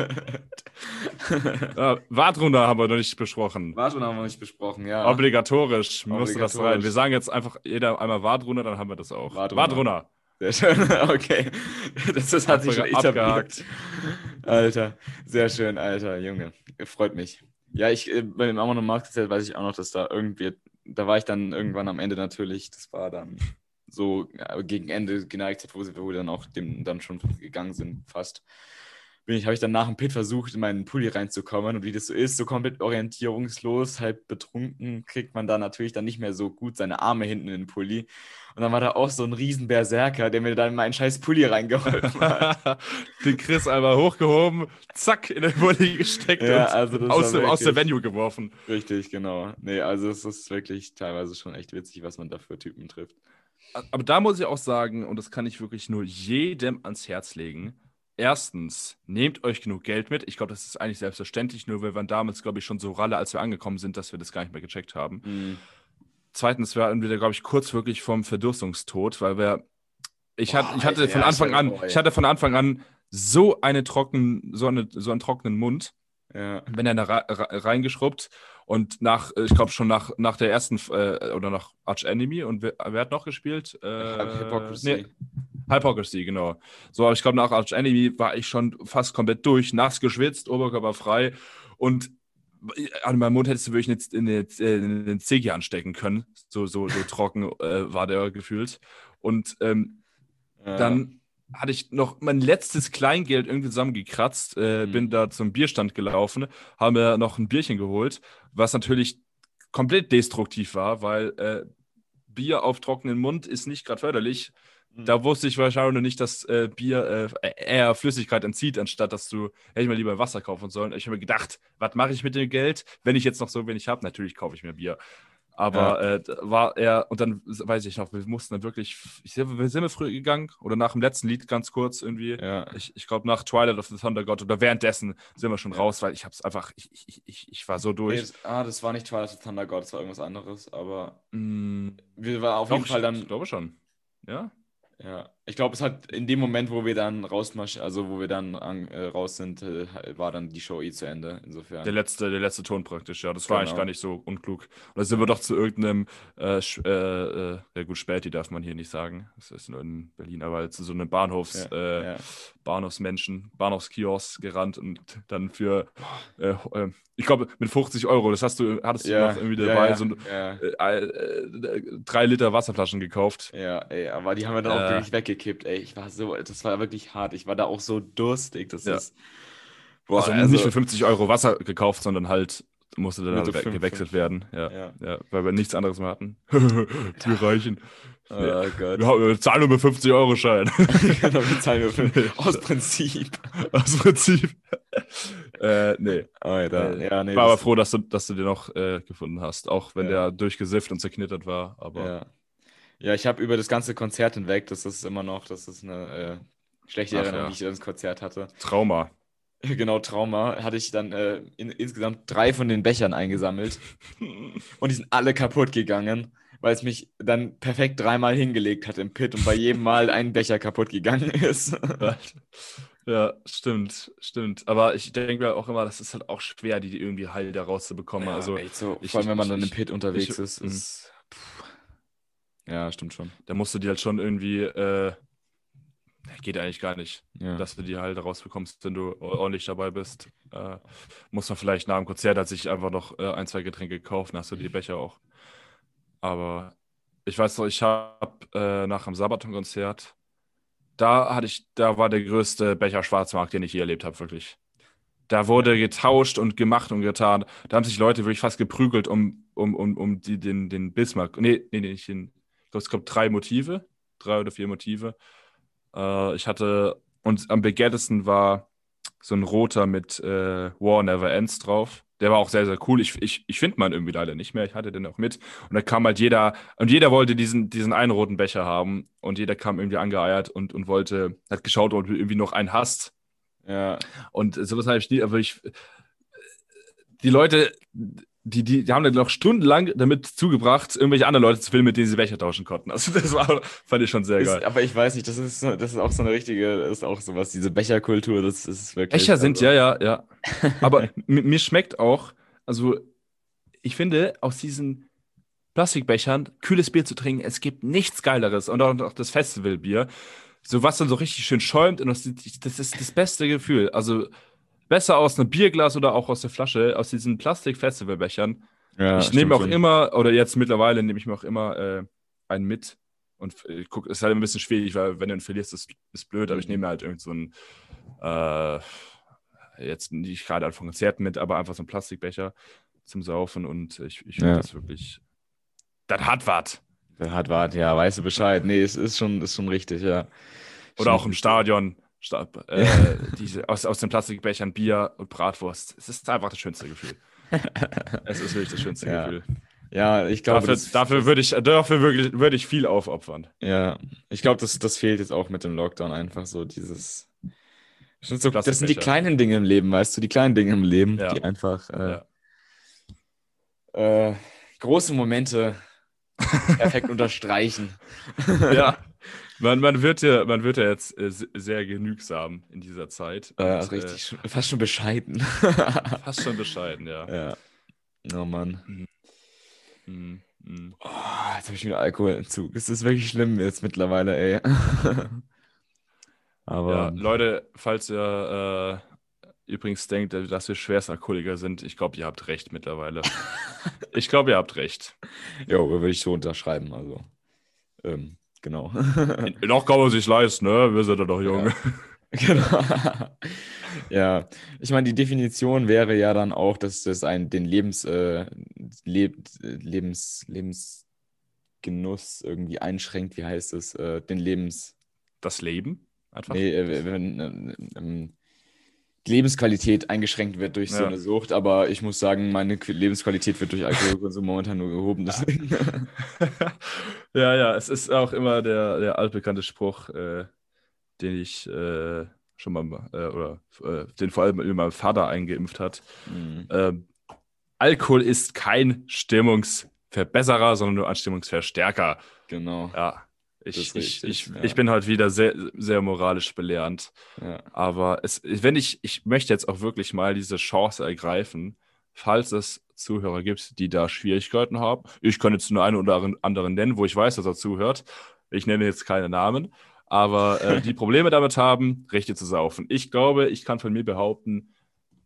Ja, Wartrunde haben wir noch nicht besprochen. War schon, haben wir nicht besprochen, ja. Obligatorisch musste das Obligatorisch. rein. Wir sagen jetzt einfach jeder einmal Wartrunde, dann haben wir das auch. Wartrunde. Wartrunde. Sehr schön, [LAUGHS] okay. Das, das hat sich schon etabliert. Alter, sehr schön, Alter, Junge. Freut mich. Ja, ich, äh, bei dem Amon Markt weiß ich auch noch, dass da irgendwie, da war ich dann irgendwann am Ende natürlich, das war dann so gegen Ende geneigt, wo, sie- wo wir dann auch dem dann schon gegangen sind, fast. Bin ich, habe ich dann nach dem Pit versucht, in meinen Pulli reinzukommen und wie das so ist, so komplett orientierungslos, halb betrunken, kriegt man da natürlich dann nicht mehr so gut seine Arme hinten in den Pulli. Und dann war da auch so ein riesen Berserker, der mir dann in meinen scheiß Pulli reingeholfen hat. [LAUGHS] Den Chris einmal hochgehoben, zack, in den Bulli gesteckt Ja, und also das aus, dem, aus der wirklich- Venue geworfen. Richtig, genau. Nee, also es ist wirklich teilweise schon echt witzig, was man da für Typen trifft. Aber da muss ich auch sagen, und das kann ich wirklich nur jedem ans Herz legen. Erstens, nehmt euch genug Geld mit. Ich glaube, das ist eigentlich selbstverständlich, nur wir waren damals, glaube ich, schon so ralle, als wir angekommen sind, dass wir das gar nicht mehr gecheckt haben. Zweitens waren wir, glaube ich, kurz wirklich vom Verdurstungstod, weil wir. Ich, Boah, hatte, ich hatte Alter, von Anfang an, ich hatte von Anfang an so eine trocken, so, eine, so einen trockenen Mund, Ja. bin dann da re- re- reingeschrubbt und nach, äh, ich glaube schon nach, nach der ersten äh, oder nach Arch Enemy und wer, wer hat noch gespielt? Äh, Hypocrisy. nee, Hypocrisy, genau. So, aber ich glaube, nach Arch Enemy war ich schon fast komplett durch, nass geschwitzt, Oberkörper frei und an meinem Mund hättest du wirklich eine, eine, eine Ziggy anstecken können. So, so, so trocken äh, war der gefühlt. Und ähm, Ja. dann hatte ich noch mein letztes Kleingeld irgendwie zusammengekratzt, äh, Mhm. bin da zum Bierstand gelaufen, habe mir noch ein Bierchen geholt, was natürlich komplett destruktiv war, weil äh, Bier auf trockenen Mund ist nicht gerade förderlich. Mhm. Da wusste ich wahrscheinlich noch nicht, dass äh, Bier äh, eher Flüssigkeit entzieht, anstatt dass du, hätte ich mal lieber Wasser kaufen sollen. Ich habe mir gedacht, was mache ich mit dem Geld, wenn ich jetzt noch so wenig habe? Natürlich kaufe ich mir Bier. Aber äh, da war er, und dann weiß ich noch, wir mussten dann wirklich, ich, wir sind wir früher gegangen oder nach dem letzten Lied ganz kurz irgendwie. Ja. Ich, ich glaube, nach Twilight of the Thunder God oder währenddessen sind wir schon raus, weil ich habe es einfach, ich, ich, ich, ich war so Nee, durch. das, ah, das war nicht Twilight of Thunder God, das war irgendwas anderes, aber Mm, wir waren auf jeden Fall dann Ich glaube schon. Ja? Ja, ich glaube, es hat in dem Moment, wo wir dann rausmarsch, also wo wir dann an, äh, raus sind, äh, war dann die Show eh zu Ende. Insofern. Der letzte, der letzte Ton praktisch, ja. Das war eigentlich Genau. gar nicht so unklug. Und da sind wir doch zu irgendeinem, äh, äh, äh, ja gut, Späti darf man hier nicht sagen. Das ist nur in Berlin, aber zu so einem Bahnhofs, Ja, äh, ja. Bahnhofsmenschen, Bahnhofskiosk gerannt und dann für, ich glaube, mit 50 Euro, das hast du, hattest du ja, noch irgendwie dabei, so ein, drei Liter Wasserflaschen gekauft. ja, ey, aber die haben wir dann auch wirklich weggekippt, ey. Ich war so, das war wirklich hart. Ich war da auch so durstig. Das Ja. ist. Boah, also, nicht für 50 Euro Wasser gekauft, sondern halt musste dann halt fünf, gewechselt fünf. werden. Ja, Ja. ja. weil wir nichts anderes mehr hatten. [LAUGHS] [LAUGHS] Wir reichen. Oh Gott. Wir, zahlen nur mit 50 Euro Schein. [LAUGHS] genau, wir zahlen wir für, aus Prinzip. Aus Prinzip. äh, nee. Alter, Äh, ja, nee. ich war aber froh, dass du, dass du den noch äh, gefunden hast. Auch wenn Ja. der durchgesifft und zerknittert war. Aber Ja, ich habe über das ganze Konzert hinweg, das ist immer noch, das ist eine äh, schlechte Ach, Erinnerung, ja. die ich an das Konzert hatte. Trauma. [LAUGHS] Genau, Trauma, hatte ich dann äh, in, insgesamt drei von den Bechern eingesammelt [LAUGHS] und die sind alle kaputt gegangen, weil es mich dann perfekt dreimal hingelegt hat im Pit und bei jedem Mal ein Becher kaputt gegangen [LAUGHS] ist. ja, stimmt, stimmt. Aber ich denke mir auch immer, das ist halt auch schwer, die irgendwie heil da rauszubekommen. Ja, also so, ich- vor allem, wenn man ich- dann im Pit unterwegs ich- ist, ist. Ja, stimmt schon. da musst du die halt schon irgendwie, äh, geht eigentlich gar nicht, Ja. dass du die halt rausbekommst, wenn du ordentlich dabei bist. Äh, muss man vielleicht nach dem Konzert hat sich einfach noch äh, ein, zwei Getränke gekauft, dann hast du die Becher auch. Aber ich weiß noch, ich habe äh, nach dem Sabaton-Konzert, da hatte ich, da war der größte Becher Schwarzmarkt, den ich je erlebt habe, wirklich. Da wurde getauscht und gemacht und getan. Da haben sich Leute wirklich fast geprügelt um, um, um, um die, den, den Bismarck. Nee, nee, nee, nicht den. Ich glaube, es gab drei Motive, drei oder vier Motive. Äh, ich hatte, und am begehrtesten war so ein roter mit äh, War Never Ends drauf. Der war auch sehr, sehr cool. Ich, ich, ich finde man irgendwie leider nicht mehr. Ich hatte den auch mit. Und da kam halt jeder, und jeder wollte diesen, diesen einen roten Becher haben. Und jeder kam irgendwie angeeiert und, und wollte, hat geschaut, ob du irgendwie noch einen hast. Ja, Und sowas habe ich nie, aber ich, die Leute, die, die, die haben dann noch stundenlang damit zugebracht, irgendwelche anderen Leute zu filmen, mit denen sie Becher tauschen konnten. Also das war, fand ich schon sehr ist, geil. aber ich weiß nicht, das ist, das ist auch so eine richtige, ist auch sowas, diese Becherkultur, das ist wirklich. Becher sind, also- ja, ja, ja. [LAUGHS] Aber mi- mir schmeckt auch, also ich finde, aus diesen Plastikbechern kühles Bier zu trinken, es gibt nichts Geileres. Und auch, auch das Festivalbier, so was dann so richtig schön schäumt, und das, das ist das beste Gefühl. Also besser aus einem Bierglas oder auch aus der Flasche, aus diesen Plastik-Festivalbechern. Ja, ich nehme auch schon. immer, oder jetzt mittlerweile nehme ich mir auch immer äh, einen mit. Und äh, guck, ist halt ein bisschen schwierig, weil wenn du ihn verlierst, ist, ist blöd, aber ich Mhm. nehme mir halt irgend so einen, äh, jetzt nicht gerade an von Konzerten mit, aber einfach so einen Plastikbecher zum Saufen und ich, ich finde Ja. das wirklich, das hat was. Der hat wart, ja, weißt du Bescheid. Nee, es ist schon, ist schon richtig, ja. Oder auch im. Stadion, Sta [LAUGHS] äh, diese, aus, aus den Plastikbechern Bier und Bratwurst. Es ist einfach das schönste Gefühl. [LAUGHS] es ist wirklich das schönste Ja. Gefühl. Ja, ich glaube, Dafür, dafür würde ich, dafür wirklich, würde ich viel aufopfern. ja, ich glaube, das, das fehlt jetzt auch mit dem Lockdown einfach so dieses. Das sind, so, das sind die kleinen Dinge im Leben, weißt du, die kleinen Dinge im Leben, Ja. die einfach äh, Ja. äh, große Momente [LAUGHS] perfekt unterstreichen. ja. Man, man, wird ja, man wird ja jetzt äh, se- sehr genügsam in dieser Zeit. Äh, Und, richtig, sch- fast schon bescheiden. Äh, [LAUGHS] fast schon bescheiden, ja. ja. Oh Mann. Mhm. Mhm. Oh, jetzt habe ich wieder Alkoholentzug. Es ist wirklich schlimm jetzt mittlerweile, ey. [LAUGHS] Aber Ja, Leute, falls ihr äh, übrigens denkt, dass wir Schwerstalkoholiker sind, ich glaube, ihr habt recht mittlerweile. [LAUGHS] ich glaube, ihr habt recht. Jo, würde ich so unterschreiben. Also, ähm, genau. Noch kann man sich leisten, ne? Wir sind ja noch jung. Ja. [LAUGHS] Genau. ja, ich meine, die Definition wäre ja dann auch, dass das ein, den Lebens, äh, Leb, Lebens, Lebensgenuss irgendwie einschränkt. Wie heißt es? Äh, den Lebens. Das Leben? Einfach? Nee, äh, wenn, äh, ähm, Lebensqualität eingeschränkt wird durch ja. so eine Sucht, aber ich muss sagen, meine Lebensqualität wird durch Alkoholkonsum momentan nur gehoben. Deswegen. [LAUGHS] ja, ja, es ist auch immer der, der altbekannte Spruch, äh, den ich äh, schon mal, äh, oder äh, den vor allem mein Vater eingeimpft hat. Mhm. Ähm, Alkohol ist kein Stimmungsverbesserer, sondern nur ein Stimmungsverstärker. Genau. Ja. Ich, richtig, ich, ja. ich bin heute wieder sehr, sehr moralisch belehrend. Ja. Aber es, wenn ich, ich möchte jetzt auch wirklich mal diese Chance ergreifen, falls es Zuhörer gibt, die da Schwierigkeiten haben. Ich kann jetzt nur einen oder anderen nennen, wo ich weiß, dass er zuhört. Ich nenne jetzt keine Namen, aber äh, die [LAUGHS] Probleme damit haben, richtig zu saufen. Ich glaube, ich kann von mir behaupten,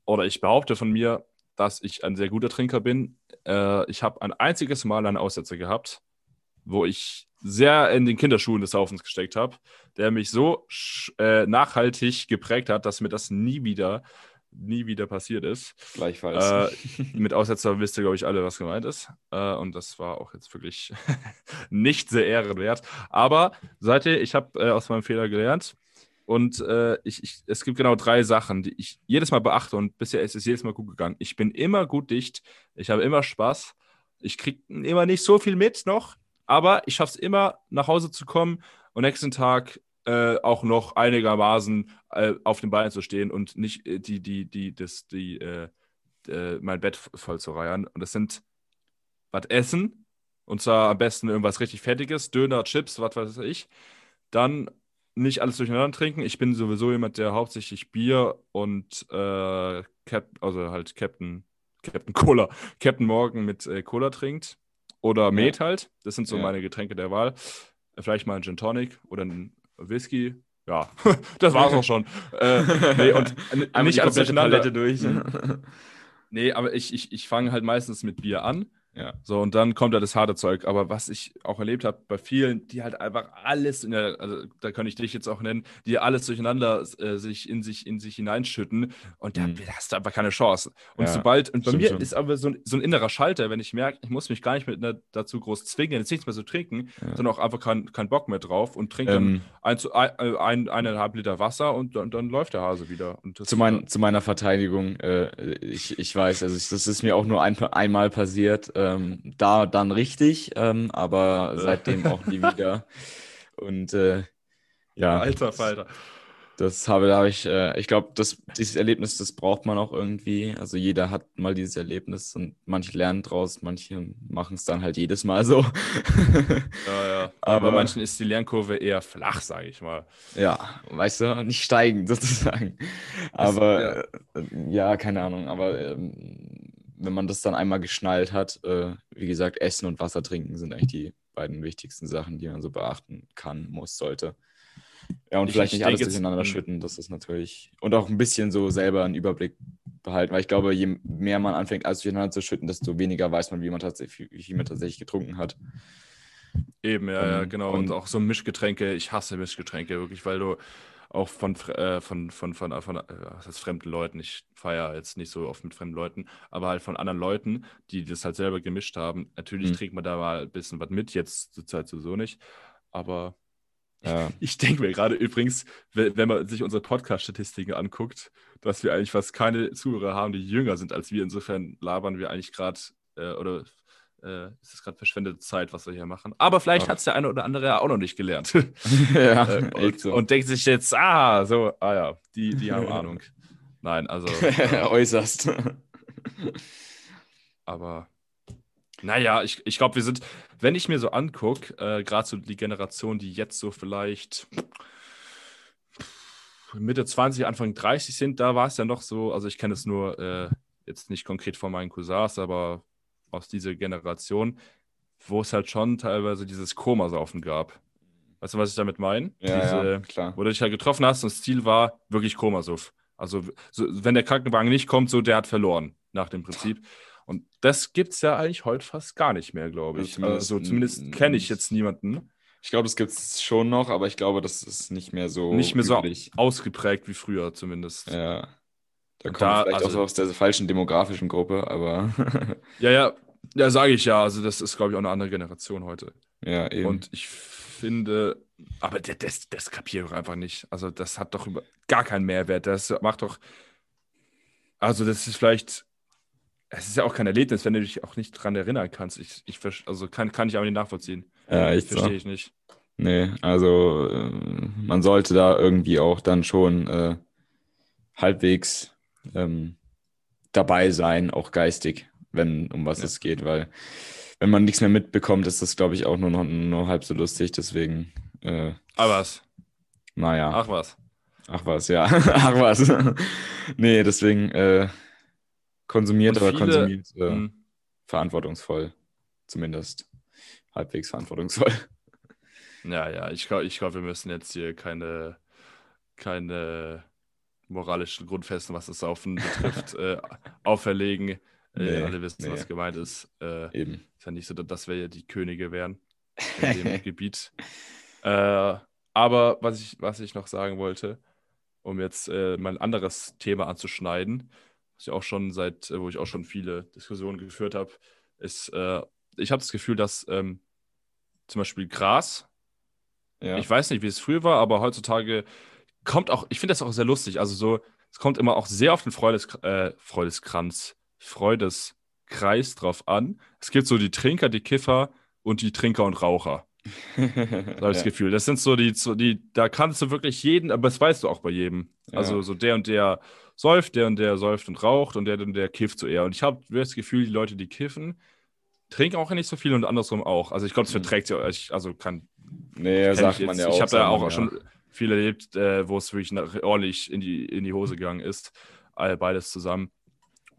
oder ich behaupte von mir, dass ich ein sehr guter Trinker bin. Äh, ich habe ein einziges Mal einen Aussetzer gehabt, wo ich sehr in den Kinderschuhen des Saufens gesteckt habe, der mich so äh, nachhaltig geprägt hat, dass mir das nie wieder, nie wieder passiert ist. Gleichfalls. Äh, [LAUGHS] mit Aussetzer wisst ihr, glaube ich, alle, was gemeint ist. Äh, und das war auch jetzt wirklich [LAUGHS] nicht sehr ehrenwert. Aber seid ihr, ich habe äh, aus meinem Fehler gelernt. Und äh, ich, ich, es gibt genau drei Sachen, die ich jedes Mal beachte und bisher ist es jedes Mal gut gegangen. Ich bin immer gut dicht, ich habe immer Spaß, ich kriege immer nicht so viel mit noch, aber ich schaffe es immer, nach Hause zu kommen und nächsten Tag äh, auch noch einigermaßen äh, auf den Beinen zu stehen und nicht äh, die, die, die, das, die, äh, äh, mein Bett voll zu reiern. Und das sind was essen. Und zwar am besten irgendwas richtig Fettiges, Döner, Chips, was weiß ich. Dann nicht alles durcheinander trinken. Ich bin sowieso jemand, der hauptsächlich Bier und äh, Cap, also halt Captain, Captain Cola, Captain Morgan mit Cola trinkt. Oder Met halt. Das sind so ja. meine Getränke der Wahl. Vielleicht mal ein Gin Tonic oder ein Whisky. Ja, [LAUGHS] das war's auch schon. äh, nee, und [LAUGHS] nicht alles durcheinander. Palette durch. nee, aber ich, ich, ich fange halt meistens mit Bier an ja. So, und dann kommt da das harte Zeug. Aber was ich auch erlebt habe bei vielen, die halt einfach alles, in der, also da kann ich dich jetzt auch nennen, die alles durcheinander äh, sich in sich in sich hineinschütten und da, mhm. hast du einfach keine Chance. Und ja, sobald, und bei mir schon. ist aber so ein, so ein innerer Schalter, wenn ich merke, ich muss mich gar nicht mit einer, dazu groß zwingen, jetzt nichts mehr zu trinken, ja. sondern auch einfach keinen kein Bock mehr drauf und trinke ähm, dann ein, ein, ein, eineinhalb Liter Wasser und dann, dann läuft der Hase wieder. zu, mein, zu meiner Verteidigung, äh, ich, ich weiß, also ich, das ist mir auch nur ein, einmal passiert. Äh, ähm, da dann richtig, ähm, aber seitdem auch nie wieder. Und äh, ja. Alter Falter. Das habe, da habe ich, äh, ich glaube, dieses Erlebnis, das braucht man auch irgendwie. Also jeder hat mal dieses Erlebnis und manche lernen draus, manche machen es dann halt jedes Mal so. ja, ja. [LAUGHS] Aber bei manchen ist die Lernkurve eher flach, sage ich mal. Ja, weißt du, nicht steigend [LAUGHS] sozusagen. Aber das, ja. Äh, ja. keine Ahnung. Aber ähm, wenn man das dann einmal geschnallt hat, äh, wie gesagt, Essen und Wasser trinken sind eigentlich die beiden wichtigsten Sachen, die man so beachten kann, muss, sollte. Ja, und ich, vielleicht nicht alles durcheinander schütten, das ist natürlich. Und auch ein bisschen so selber einen Überblick behalten, weil ich glaube, je mehr man anfängt, alles durcheinander zu schütten, desto weniger weiß man, wie man tatsächlich, wie man tatsächlich getrunken hat. Eben, ja, um, ja, genau. Und, und, auch so Mischgetränke, ich hasse Mischgetränke wirklich, weil du auch von, äh, von, von, von, von, äh, heißt fremden Leuten, ich feiere jetzt nicht so oft mit fremden Leuten, aber halt von anderen Leuten, die das halt selber gemischt haben. Natürlich mhm. trinkt man da mal ein bisschen was mit, jetzt zur Zeit sowieso nicht, aber ja. [LAUGHS] ich denke mir gerade übrigens, wenn man sich unsere Podcast-Statistiken anguckt, dass wir eigentlich fast keine Zuhörer haben, die jünger sind als wir. Insofern labern wir eigentlich gerade äh, oder äh, ist es gerade verschwendete Zeit, was wir hier machen. Aber vielleicht hat es der eine oder andere ja auch noch nicht gelernt. [LAUGHS] ja, äh, und, so. und, denkt sich jetzt, ah, so, ah ja, die, die haben [LAUGHS] Ahnung. Nein, also. [LAUGHS] Äh, Äußerst. aber naja, ich, ich glaube, wir sind, wenn ich mir so angucke, äh, gerade so die Generation, die jetzt so vielleicht Mitte 20, Anfang 30 sind, da war es ja noch so, also ich kenne es nur äh, jetzt nicht konkret von meinen Cousins, aber aus dieser Generation, wo es halt schon teilweise dieses Komasaufen gab. Weißt du, was ich damit meine? Ja, Diese, ja, klar. Wo du dich halt getroffen hast und das Ziel war wirklich Komasuff. Also, so, wenn der Krankenwagen nicht kommt, so der hat verloren, nach dem Prinzip. Und das gibt es ja eigentlich heute fast gar nicht mehr, glaube ich. Ja, Also zumindest- zumindest kenne ich jetzt niemanden. Ich glaube, das gibt es schon noch, aber ich glaube, das ist nicht mehr so Nicht mehr so üblich. ausgeprägt wie früher zumindest. Ja. Da kommt da, vielleicht also- auch aus der falschen demografischen Gruppe, aber [LAUGHS] Ja, ja, ja, sage ich ja. Also das ist, glaube ich, auch eine andere Generation heute. ja, eben. Und ich finde, aber das, das kapiere ich einfach nicht. Also das hat doch gar keinen Mehrwert. Das macht doch, also das ist vielleicht, es ist ja auch kein Erlebnis, wenn du dich auch nicht dran erinnern kannst. Ich, ich also kann, kann ich aber nicht nachvollziehen. ja, so. Verstehe ich nicht. Nee, also äh, man sollte da irgendwie auch dann schon äh, halbwegs ähm, dabei sein, auch geistig, wenn um was Ja. es geht, weil wenn man nichts mehr mitbekommt, ist das, glaube ich, auch nur noch nur halb so lustig. Deswegen, äh, Aber was? naja, ach, Ach was. ach was, ja, [LAUGHS] ach was. [LAUGHS] nee, deswegen äh, konsumiert Und oder viele- konsumiert äh, Hm. verantwortungsvoll, zumindest halbwegs verantwortungsvoll. [LAUGHS] Ja, ja, ich glaube, ich glaub, wir müssen jetzt hier keine, keine moralischen Grundfesten, was das Saufen betrifft, [LAUGHS] äh, auferlegen. Äh, Nee, alle wissen, nee. was gemeint ist. Äh, Eben. ist ja nicht so, dass wir ja die Könige wären [LAUGHS] in dem Gebiet. Äh, aber was ich, was ich noch sagen wollte, um jetzt äh, mal ein anderes Thema anzuschneiden, was ich auch schon seit, äh, wo ich auch schon viele Diskussionen geführt habe, ist, äh, ich habe das Gefühl, dass ähm, zum Beispiel Gras, Ja. ich weiß nicht, wie es früher war, aber heutzutage kommt auch, ich finde das auch sehr lustig, also so, es kommt immer auch sehr auf den Freudes, äh, Freudeskranz, Freudeskreis drauf an. Es gibt so die Trinker, die Kiffer und die Trinker und Raucher. [LAUGHS] So habe ich das ja. Gefühl. Das sind so die, so die, da kannst du wirklich jeden, aber das weißt du auch bei jedem. Also Ja. so der und der säuft, der und der säuft und raucht und der und der kifft so eher. Und ich habe das Gefühl, die Leute, die kiffen, trinken auch nicht so viel und andersrum auch. Also ich glaube, das Mhm. verträgt sich, auch- ich- also kann Nee, sagt ich man jetzt. ja auch. Ich habe da auch man ja. schon viel erlebt, äh, wo es wirklich nach, ordentlich in die, in die Hose gegangen ist. All beides zusammen.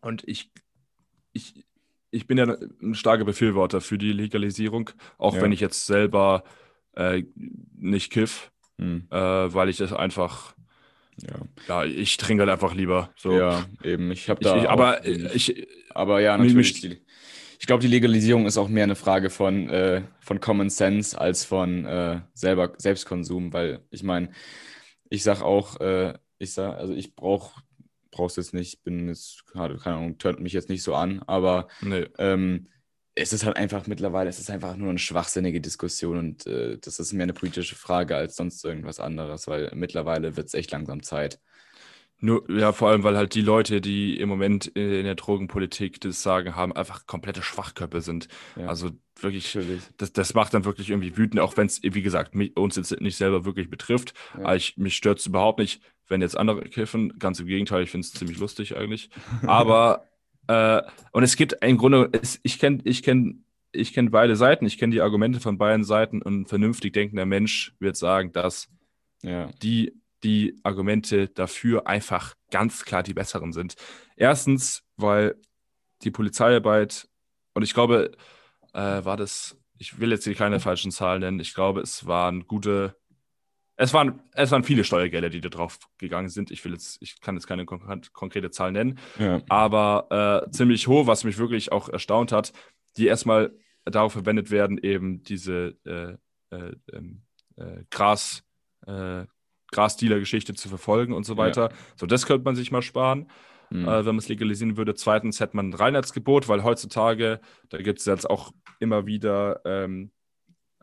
Und ich, ich, ich bin ja ein starker Befürworter für die Legalisierung, auch Ja. wenn ich jetzt selber äh, nicht kiff, Hm, äh, weil ich das einfach, ja. ja, ich trinke halt einfach lieber. So. ja, eben. Ich habe Ich, da. ich, auch aber ich, aber ja, natürlich. mich- ich glaube, die Legalisierung ist auch mehr eine Frage von, äh, von Common Sense als von äh, selber Selbstkonsum, weil ich meine, ich sag auch, äh, ich sag, also ich brauche brauch's jetzt nicht, bin jetzt keine Ahnung, tönt mich jetzt nicht so an, aber nee, ähm, es ist halt einfach mittlerweile, es ist einfach nur eine schwachsinnige Diskussion und äh, das ist mehr eine politische Frage als sonst irgendwas anderes, weil mittlerweile wird es echt langsam Zeit. Nur, ja, vor allem, weil halt die Leute, die im Moment in der Drogenpolitik das Sagen haben, einfach komplette Schwachköpfe sind. Ja. Also wirklich, Natürlich. das, das macht dann wirklich irgendwie wütend, auch wenn es, wie gesagt, mich, uns jetzt nicht selber wirklich betrifft. Ja. Ich, mich stört es überhaupt nicht, wenn jetzt andere kiffen. Ganz im Gegenteil, ich finde es ziemlich lustig eigentlich. Aber, [LAUGHS] äh, und es gibt im Grunde, es, ich kenne ich kenn, ich kenn beide Seiten, ich kenne die Argumente von beiden Seiten und ein vernünftig denkender Mensch wird sagen, dass Ja. die, die Argumente dafür einfach ganz klar die besseren sind. Erstens, weil die Polizeiarbeit, und ich glaube, äh, war das, ich will jetzt hier keine falschen Zahlen nennen, ich glaube, es waren gute, es waren, es waren viele Steuergelder, die da drauf gegangen sind. Ich will jetzt, ich kann jetzt keine konkre- konkrete Zahl nennen, Ja. aber äh, ziemlich hoch, was mich wirklich auch erstaunt hat, die erstmal darauf verwendet werden, eben diese äh, äh, ähm, äh, Gras, äh, Grasdealer-Geschichte zu verfolgen und so Ja. weiter. So, das könnte man sich mal sparen, Mhm. äh, wenn man es legalisieren würde. Zweitens hätte man ein Reinheitsgebot, weil heutzutage, da gibt es jetzt auch immer wieder ähm,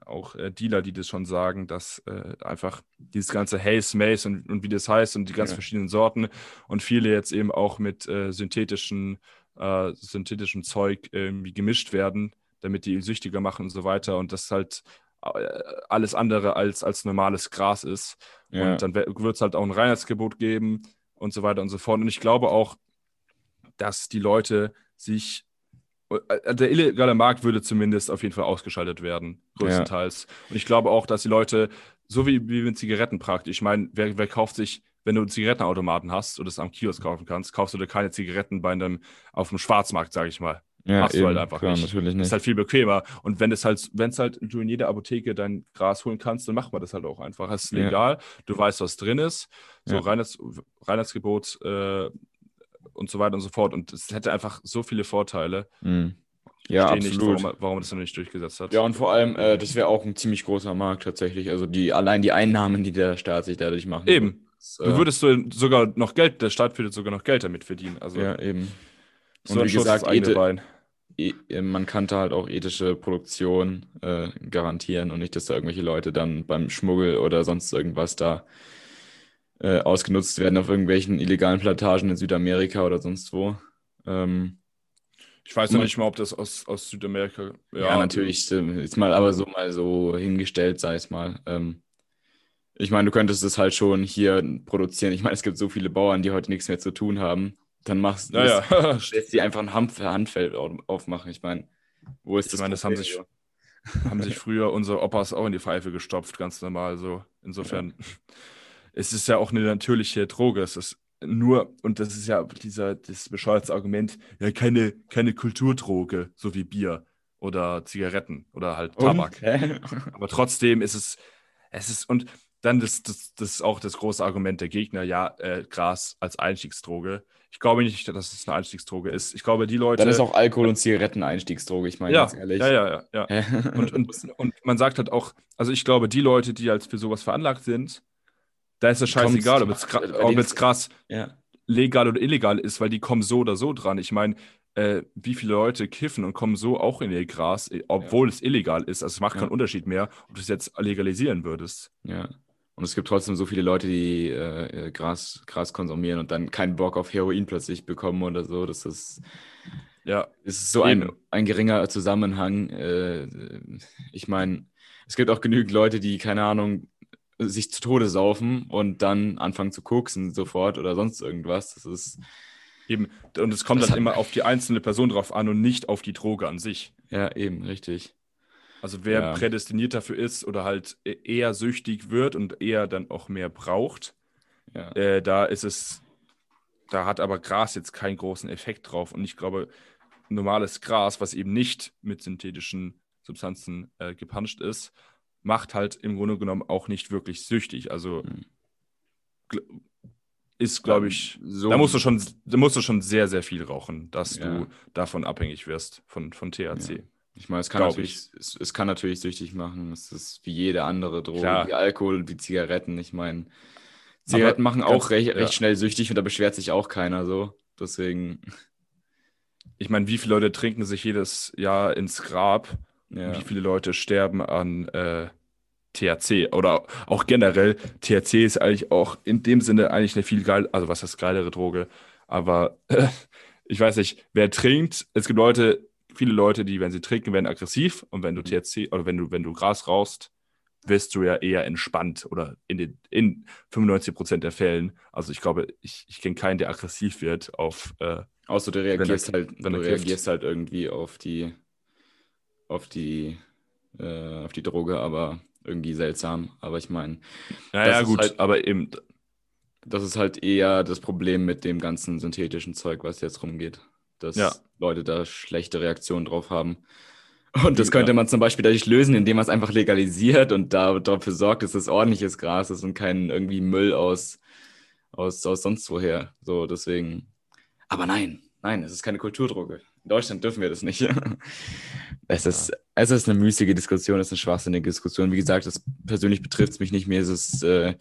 auch äh, Dealer, die das schon sagen, dass äh, einfach dieses ganze Haze, Mace und, und wie das heißt und die ganz Ja. verschiedenen Sorten und viele jetzt eben auch mit äh, synthetischen, äh, synthetischem Zeug irgendwie gemischt werden, damit die süchtiger machen und so weiter und das halt alles andere als, als normales Gras ist. Ja. Und dann wird es halt auch ein Reinheitsgebot geben und so weiter und so fort. Und ich glaube auch, dass die Leute sich, äh, der illegale Markt würde zumindest auf jeden Fall ausgeschaltet werden, größtenteils. Und ich glaube auch, dass die Leute, so wie, wie mit Zigaretten praktisch, ich meine, wer, wer kauft sich, wenn du einen Zigarettenautomaten hast oder es am Kiosk kaufen kannst, kaufst du dir keine Zigaretten bei einem, auf dem Schwarzmarkt, sage ich mal. Ja, Machst du halt einfach klar, nicht. natürlich Ist nicht. halt viel bequemer. Und wenn es halt, wenn es halt du in jeder Apotheke dein Gras holen kannst, dann macht man das halt auch einfach. Es ist Ja. legal, du weißt, was drin ist. So Ja. Reinheits, Reinheitsgebot äh, und so weiter und so fort. Und es hätte einfach so viele Vorteile. Mhm. Ich Ja, verstehe nicht, absolut. warum, warum das noch nicht durchgesetzt hat. Ja, und vor allem, äh, das wäre auch ein ziemlich großer Markt tatsächlich. Also die, allein die Einnahmen, die der Staat sich dadurch machen würde. Eben. Du äh, würdest so sogar noch Geld, der Staat würde sogar noch Geld damit verdienen. Also Ja, eben. So Und wie Schuss gesagt, Bein. E- man kann da halt auch ethische Produktion äh, garantieren und nicht, dass da irgendwelche Leute dann beim Schmuggel oder sonst irgendwas da äh, ausgenutzt werden auf irgendwelchen illegalen Plantagen in Südamerika oder sonst wo. Ähm, Ich weiß noch nicht mal, ob das aus, aus Südamerika. ja, natürlich, äh, ist mal aber so mal so hingestellt, sei es mal. Ähm, ich meine, du könntest es halt schon hier produzieren. Ich meine, es gibt so viele Bauern, die heute nichts mehr zu tun haben. Dann machst du Ja, ja. lässt [LAUGHS] die einfach ein Hand Handfeld au- aufmachen. Ich meine, wo ist Ich das? meine, das haben sich- haben [LAUGHS] sich früher unsere Opas auch in die Pfeife gestopft, ganz normal. So insofern, [LAUGHS] es ist ja auch eine natürliche Droge. Es ist nur, und das ist ja dieser, das bescheuerte Argument, ja, keine, keine Kulturdroge, so wie Bier oder Zigaretten oder halt Tabak. Hä? Aber trotzdem ist es, es ist, und dann das, das, das ist auch das große Argument der Gegner, ja, äh, Gras als Einstiegsdroge. Ich glaube nicht, dass es eine Einstiegsdroge ist. Ich glaube, die Leute. Dann ist auch Alkohol und Zigaretten Einstiegsdroge, ich meine, ja, ganz ehrlich. ja, ja, ja, ja. [LAUGHS] Und, und, und man sagt halt auch, also ich glaube, die Leute, die halt für sowas veranlagt sind, da ist es scheißegal, ob bei ob jetzt krass ja. legal oder illegal ist, weil die kommen so oder so dran. Ich meine, äh, wie viele Leute kiffen und kommen so auch in ihr Gras, obwohl es illegal ist. Also es macht Ja. keinen Unterschied mehr, ob du es jetzt legalisieren würdest. ja. Und es gibt trotzdem so viele Leute, die äh, Gras, Gras konsumieren und dann keinen Bock auf Heroin plötzlich bekommen oder so. Das ist, Ja, ist so ein, Eben. ein geringer Zusammenhang. Äh, ich meine, es gibt auch genügend Leute, die, keine Ahnung, sich zu Tode saufen und dann anfangen zu koksen sofort oder sonst irgendwas. Das ist, eben. Und es kommt dann immer auf die einzelne Person drauf an und nicht auf die Droge an sich. ja, eben, richtig. Also wer Ja. prädestiniert dafür ist oder halt e- eher süchtig wird und eher dann auch mehr braucht, Ja. äh, da ist es, da hat aber Gras jetzt keinen großen Effekt drauf. Und ich glaube, normales Gras, was eben nicht mit synthetischen Substanzen äh, gepanscht ist, macht halt im Grunde genommen auch nicht wirklich süchtig. Also Mhm. gl- ist, glaube ich, so, da musst du schon, da musst du schon sehr, sehr viel rauchen, dass Ja. du davon abhängig wirst von, von THC. Ich meine, es kann, natürlich, es, es kann natürlich süchtig machen. Es ist wie jede andere Droge, Klar. wie Alkohol und wie Zigaretten. Ich meine, Zigaretten machen ganz- auch recht, ja. recht schnell süchtig und da beschwert sich auch keiner so. Deswegen, [LAUGHS] Ich meine, wie viele Leute trinken sich jedes Jahr ins Grab? ja. Wie viele Leute sterben an äh, THC? Oder auch generell, THC ist eigentlich auch in dem Sinne eigentlich eine viel geil, also was heißt geilere Droge? Aber äh, [LAUGHS] ich weiß nicht, wer trinkt, es gibt Leute, viele Leute, die, wenn sie trinken, werden aggressiv und wenn du Mhm. THC oder wenn du, wenn du Gras rauchst, wirst du ja eher entspannt oder in, den, in 95% der Fällen. Also ich glaube, ich, ich kenne keinen, der aggressiv wird auf äh, Außer du Wenn er- reagierst halt, wenn du er reagierst halt irgendwie auf die, auf die, äh, auf die Droge, aber irgendwie seltsam. Aber ich meine, Naja, ist gut, halt- aber eben, das ist halt eher das Problem mit dem ganzen synthetischen Zeug, was jetzt rumgeht. Dass Ja. Leute da schlechte Reaktionen drauf haben. Und das Ja. könnte man zum Beispiel dadurch lösen, indem man es einfach legalisiert und da dafür sorgt, dass es ordentliches Gras ist und kein irgendwie Müll aus, aus, aus sonst woher. So, deswegen. Aber nein, nein, es ist keine Kulturdroge. In Deutschland dürfen wir das nicht. [LAUGHS] Es ist, es ist eine müßige Diskussion, es ist eine schwachsinnige Diskussion. Wie gesagt, das persönlich betrifft es mich nicht mehr. Es ist äh,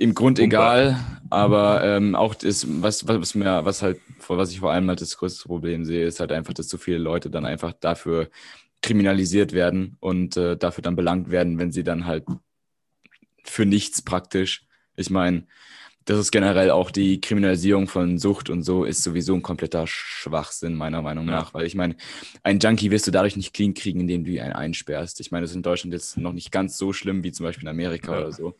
im Grund egal, aber ähm, auch das, was, was mir, was halt, was ich vor allem halt das größte Problem sehe, ist halt einfach, dass zu viele Leute dann einfach dafür kriminalisiert werden und äh, dafür dann belangt werden, wenn sie dann halt für nichts praktisch. Ich meine, das ist generell auch die Kriminalisierung von Sucht und so ist sowieso ein kompletter Schwachsinn, meiner Meinung Ja. nach. Weil ich meine, ein Junkie wirst du dadurch nicht clean kriegen, indem du ihn einsperrst. Ich meine, das ist in Deutschland jetzt noch nicht ganz so schlimm wie zum Beispiel in Amerika Ja. oder so.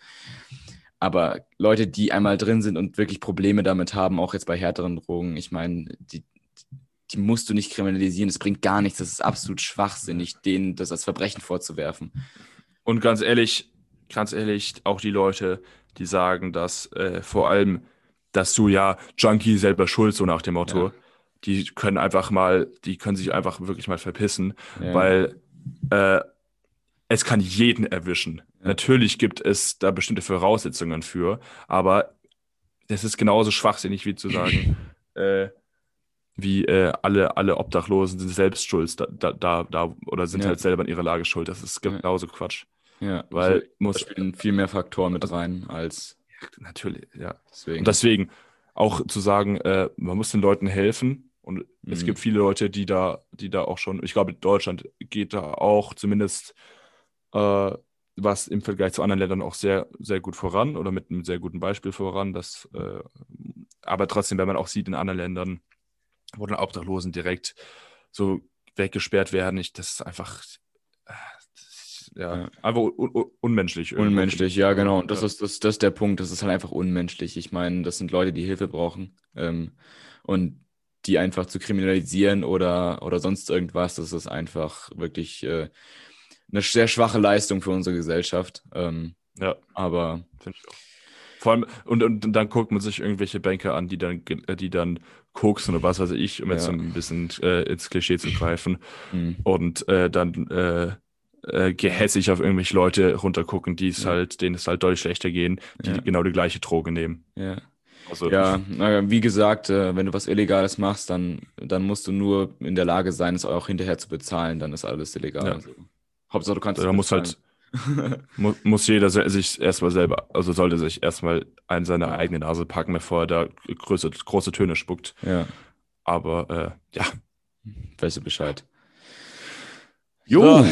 Aber Leute, die einmal drin sind und wirklich Probleme damit haben, auch jetzt bei härteren Drogen, ich meine, die, die musst du nicht kriminalisieren. Das bringt gar nichts. Das ist absolut schwachsinnig, denen das als Verbrechen vorzuwerfen. Und ganz ehrlich, ganz ehrlich, auch die Leute, die sagen, dass äh, vor allem, dass du ja Junkie selber schuld, so nach dem Motto, Ja. die können einfach mal, die können sich einfach wirklich mal verpissen, Ja. weil äh, es kann jeden erwischen. Ja. Natürlich gibt es da bestimmte Voraussetzungen für, aber das ist genauso schwachsinnig wie zu sagen, [LAUGHS] äh, wie äh, alle, alle Obdachlosen sind selbst schuld da, da, da, oder sind Ja. halt selber in ihrer Lage schuld. Das ist Ja. genauso Quatsch. ja, Weil also, da muss spielen viel mehr Faktoren mit rein als natürlich, ja. deswegen. Und deswegen auch zu sagen, äh, man muss den Leuten helfen. Und es Mhm. gibt viele Leute, die da, die da auch schon, ich glaube, Deutschland geht da auch zumindest äh, was im Vergleich zu anderen Ländern auch sehr, sehr gut voran oder mit einem sehr guten Beispiel voran. Das, äh, aber trotzdem, wenn man auch sieht in anderen Ländern, wo dann Obdachlosen direkt so weggesperrt werden, ich, das ist einfach, äh, das ja, Ja. einfach un un unmenschlich. irgendwo. Unmenschlich, ja, genau. Und das, Ja. ist, das, das ist der Punkt. Das ist halt einfach unmenschlich. Ich meine, das sind Leute, die Hilfe brauchen. Ähm, und die einfach zu kriminalisieren oder, oder sonst irgendwas, das ist einfach wirklich äh, eine sehr schwache Leistung für unsere Gesellschaft. Ähm, Ja. aber Finde ich auch. Vor allem, und, und dann guckt man sich irgendwelche Banker an, die dann, äh, die dann koksen oder was weiß ich, um jetzt so ein bisschen äh, ins Klischee zu greifen. mh, Und äh, dann äh, äh, gehässig auf irgendwelche Leute runtergucken, die es Ja. halt, denen es halt deutlich schlechter gehen, die Ja. genau die gleiche Droge nehmen. ja. Also, Ja, wie gesagt, äh, wenn du was Illegales machst, dann, dann musst du nur in der Lage sein, es auch hinterher zu bezahlen. Dann ist alles illegal. Ja. Also, Hauptsache, du kannst da muss halt, mu [LAUGHS] muss jeder sich erstmal selber, also sollte sich erstmal an seine eigene Nase packen, bevor er da große, große Töne spuckt. ja, Aber äh, ja. weißt du Bescheid. Jo, So,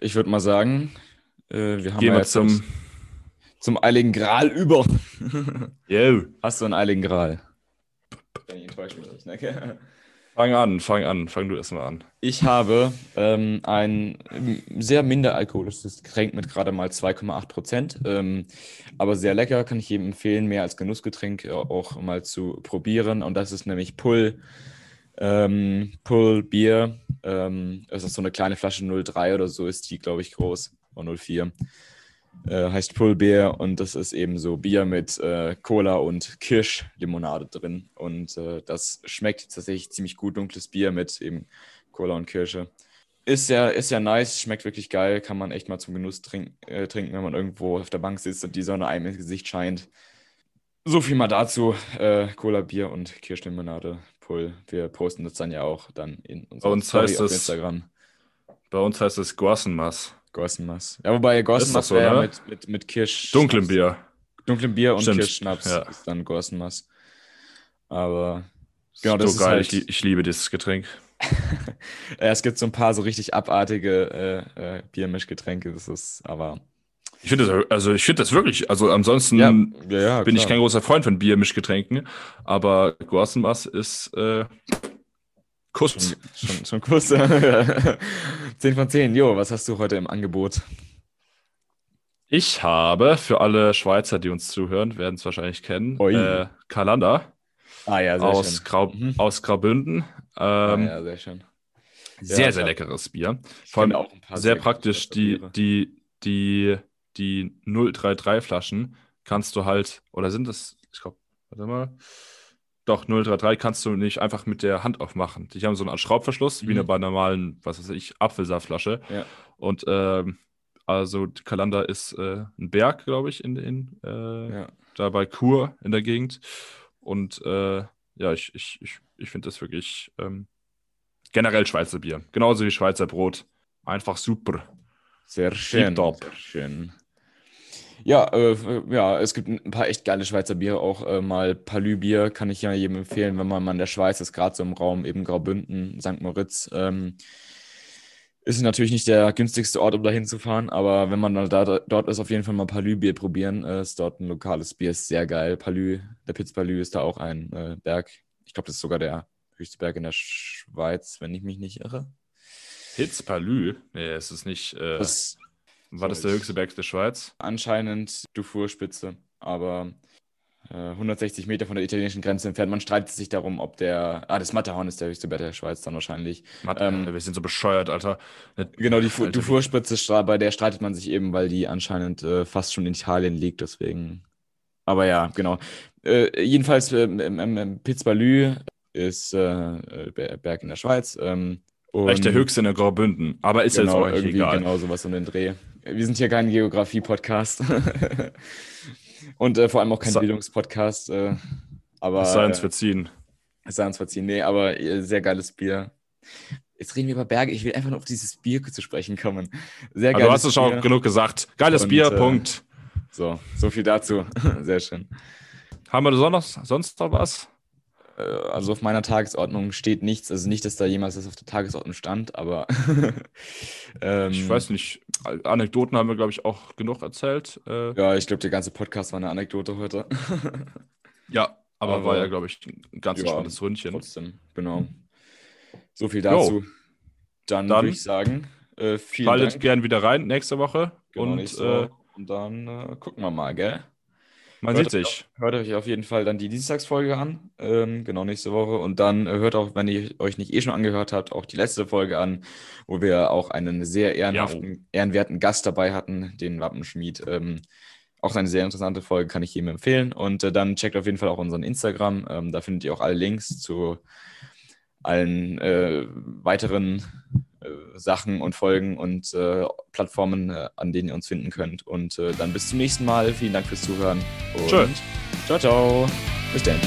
ich würde mal sagen, äh, wir haben gehen wir jetzt zum. zum Eiligen Gral über. Yo. Hast du einen Eiligen Gral? Ich enttäusche mich nicht, ne? Fang an, fang an, fang du erstmal an. Ich habe ähm, ein sehr minder alkoholisches Getränk mit gerade mal 2,8 Prozent. Ähm, aber sehr lecker, kann ich jedem empfehlen, mehr als Genussgetränk äh, auch mal zu probieren. Und das ist nämlich Pull, ähm, Pull Bier. Ähm, das ist so eine kleine Flasche 03 oder so ist die, glaube ich, groß. Oder 04. Äh, heißt Pull Bier und das ist eben so Bier mit äh, Cola und Kirschlimonade drin. Und äh, das schmeckt tatsächlich ziemlich gut, dunkles Bier mit eben Cola und Kirsche. Ist ja, ist ja nice, schmeckt wirklich geil, kann man echt mal zum Genuss trink, äh, trinken, wenn man irgendwo auf der Bank sitzt und die Sonne einem ins Gesicht scheint. So viel mal dazu. Äh, Cola, Bier und Kirschlimonade, Pull. Wir posten das dann ja auch dann in unserer uns Story heißt auf es- Instagram. Bei uns heißt es Guassenmass. Gossenmass. Ja, wobei Gossenmass so, wäre ne? mit, mit, mit Kirsch. Dunklem Bier. Dunklem Bier und Stimmt, Kirschschnaps ja. ist dann Gossenmass. Aber Genau, das so ist geil, halt- ich, ich liebe dieses Getränk. [LAUGHS] es gibt so ein paar so richtig abartige äh, äh, Biermischgetränke. Das ist aber. Ich finde das, also ich finde das wirklich, also ansonsten ja, ja, bin ich klar. kein großer Freund von Biermischgetränken, aber Guassenmass ist äh, Kuss. Schon, schon kurz. [LAUGHS] 10 von 10. Jo, was hast du heute im Angebot? Ich habe für alle Schweizer, die uns zuhören, werden es wahrscheinlich kennen, äh, Kalanda Ah, ja, sehr aus, schön. Grau, Mhm. aus Graubünden. Ah, Ähm, ja, sehr schön. Sehr, Ja, sehr leckeres Bier. Vor allem auch ein paar sehr gute praktisch, die, die, die, die 033 Flaschen kannst du halt, oder sind das, ich glaube, warte mal. Doch, 033 kannst du nicht einfach mit der Hand aufmachen. Die haben so eine Art Schraubverschluss, wie Mhm. eine bei normalen, was weiß ich, Apfelsaftflasche. Ja. Und ähm, also Kalander ist äh, ein Berg, glaube ich, in, in äh, Ja. da bei Chur in der Gegend. Und äh, ja, ich, ich, ich, ich finde das wirklich ähm, generell Schweizer Bier. Genauso wie Schweizer Brot. Einfach super. Sehr schön. Sehr schön. Ja, äh, ja, es gibt ein paar echt geile Schweizer Biere, auch äh, mal Palü-Bier kann ich ja jedem empfehlen, wenn man mal in der Schweiz ist, gerade so im Raum eben Graubünden, St. Moritz. Ähm, ist natürlich nicht der günstigste Ort, um da hinzufahren, aber wenn man dann da, dort ist, auf jeden Fall mal Palü-Bier probieren. Äh, ist dort ein lokales Bier, ist sehr geil. Palü, der Pitz Palü ist da auch ein äh, Berg. Ich glaube, das ist sogar der höchste Berg in der Schweiz, wenn ich mich nicht irre. Hitzpalü? Nee, es ist nicht. Äh, Das war das der höchste Berg der Schweiz? anscheinend Dufour-Spitze, aber äh, 160 Meter von der italienischen Grenze entfernt. Man streitet sich darum, ob der. Ah, das Matterhorn ist der höchste Berg der Schweiz dann wahrscheinlich. Matt, Ähm, wir sind so bescheuert, Alter. Genau, die Alter, Dufour-Spitze, stra- bei der streitet man sich eben, weil die anscheinend äh, fast schon in Italien liegt, deswegen. Aber ja, genau. Äh, jedenfalls, ähm, im, im, im Piz Balü ist äh, Berg in der Schweiz. Ähm, Vielleicht der höchste in der Graubünden, aber ist genau, jetzt auch irgendwie egal. genau sowas um den Dreh. Wir sind hier kein Geografie-Podcast. [LAUGHS] Und äh, vor allem auch kein Bildungspodcast. Äh, aber Es sei uns äh, verziehen. es sei uns verziehen. Nee, aber äh, sehr geiles Bier. Jetzt reden wir über Berge. Ich will einfach nur auf dieses Bier zu sprechen kommen. Sehr geiles du hast es schon genug gesagt. Geiles Und, Bier, äh, Punkt. So, so viel dazu. [LAUGHS] Sehr schön. Haben wir sonst, sonst noch was? Äh, Also auf meiner Tagesordnung steht nichts. Also nicht, dass da jemals was auf der Tagesordnung stand, aber [LAUGHS] ähm, Ich weiß nicht. Anekdoten haben wir, glaube ich, auch genug erzählt. Äh, Ja, ich glaube, der ganze Podcast war eine Anekdote heute. [LAUGHS] ja, aber, Aber- war ja, glaube ich, ein ganz Ja, entspanntes Ründchen. Trotzdem, genau. So viel dazu. Dann, Dann würde ich sagen, äh, vielen Schaltet Dank. gern wieder rein nächste Woche. Genau, und nächste äh, Woche. und dann äh, gucken wir mal, gell? Man Hört sieht euch sich. Hört euch auf jeden Fall dann die Dienstagsfolge an. Ähm, genau, nächste Woche. Und dann äh, hört auch, wenn ihr euch nicht eh schon angehört habt, auch die letzte Folge an, wo wir auch einen sehr ehrenhaften, ehrenwerten Gast dabei hatten, den Wappenschmied. Ähm, auch eine sehr interessante Folge, kann ich jedem empfehlen. Und äh, dann checkt auf jeden Fall auch unseren Instagram. Ähm, da findet ihr auch alle Links zu allen äh, weiteren Sachen und Folgen und äh, Plattformen, äh, an denen ihr uns finden könnt. Und äh, dann bis zum nächsten Mal. Vielen Dank fürs Zuhören. Und Tschö. Ciao, ciao. Bis dann.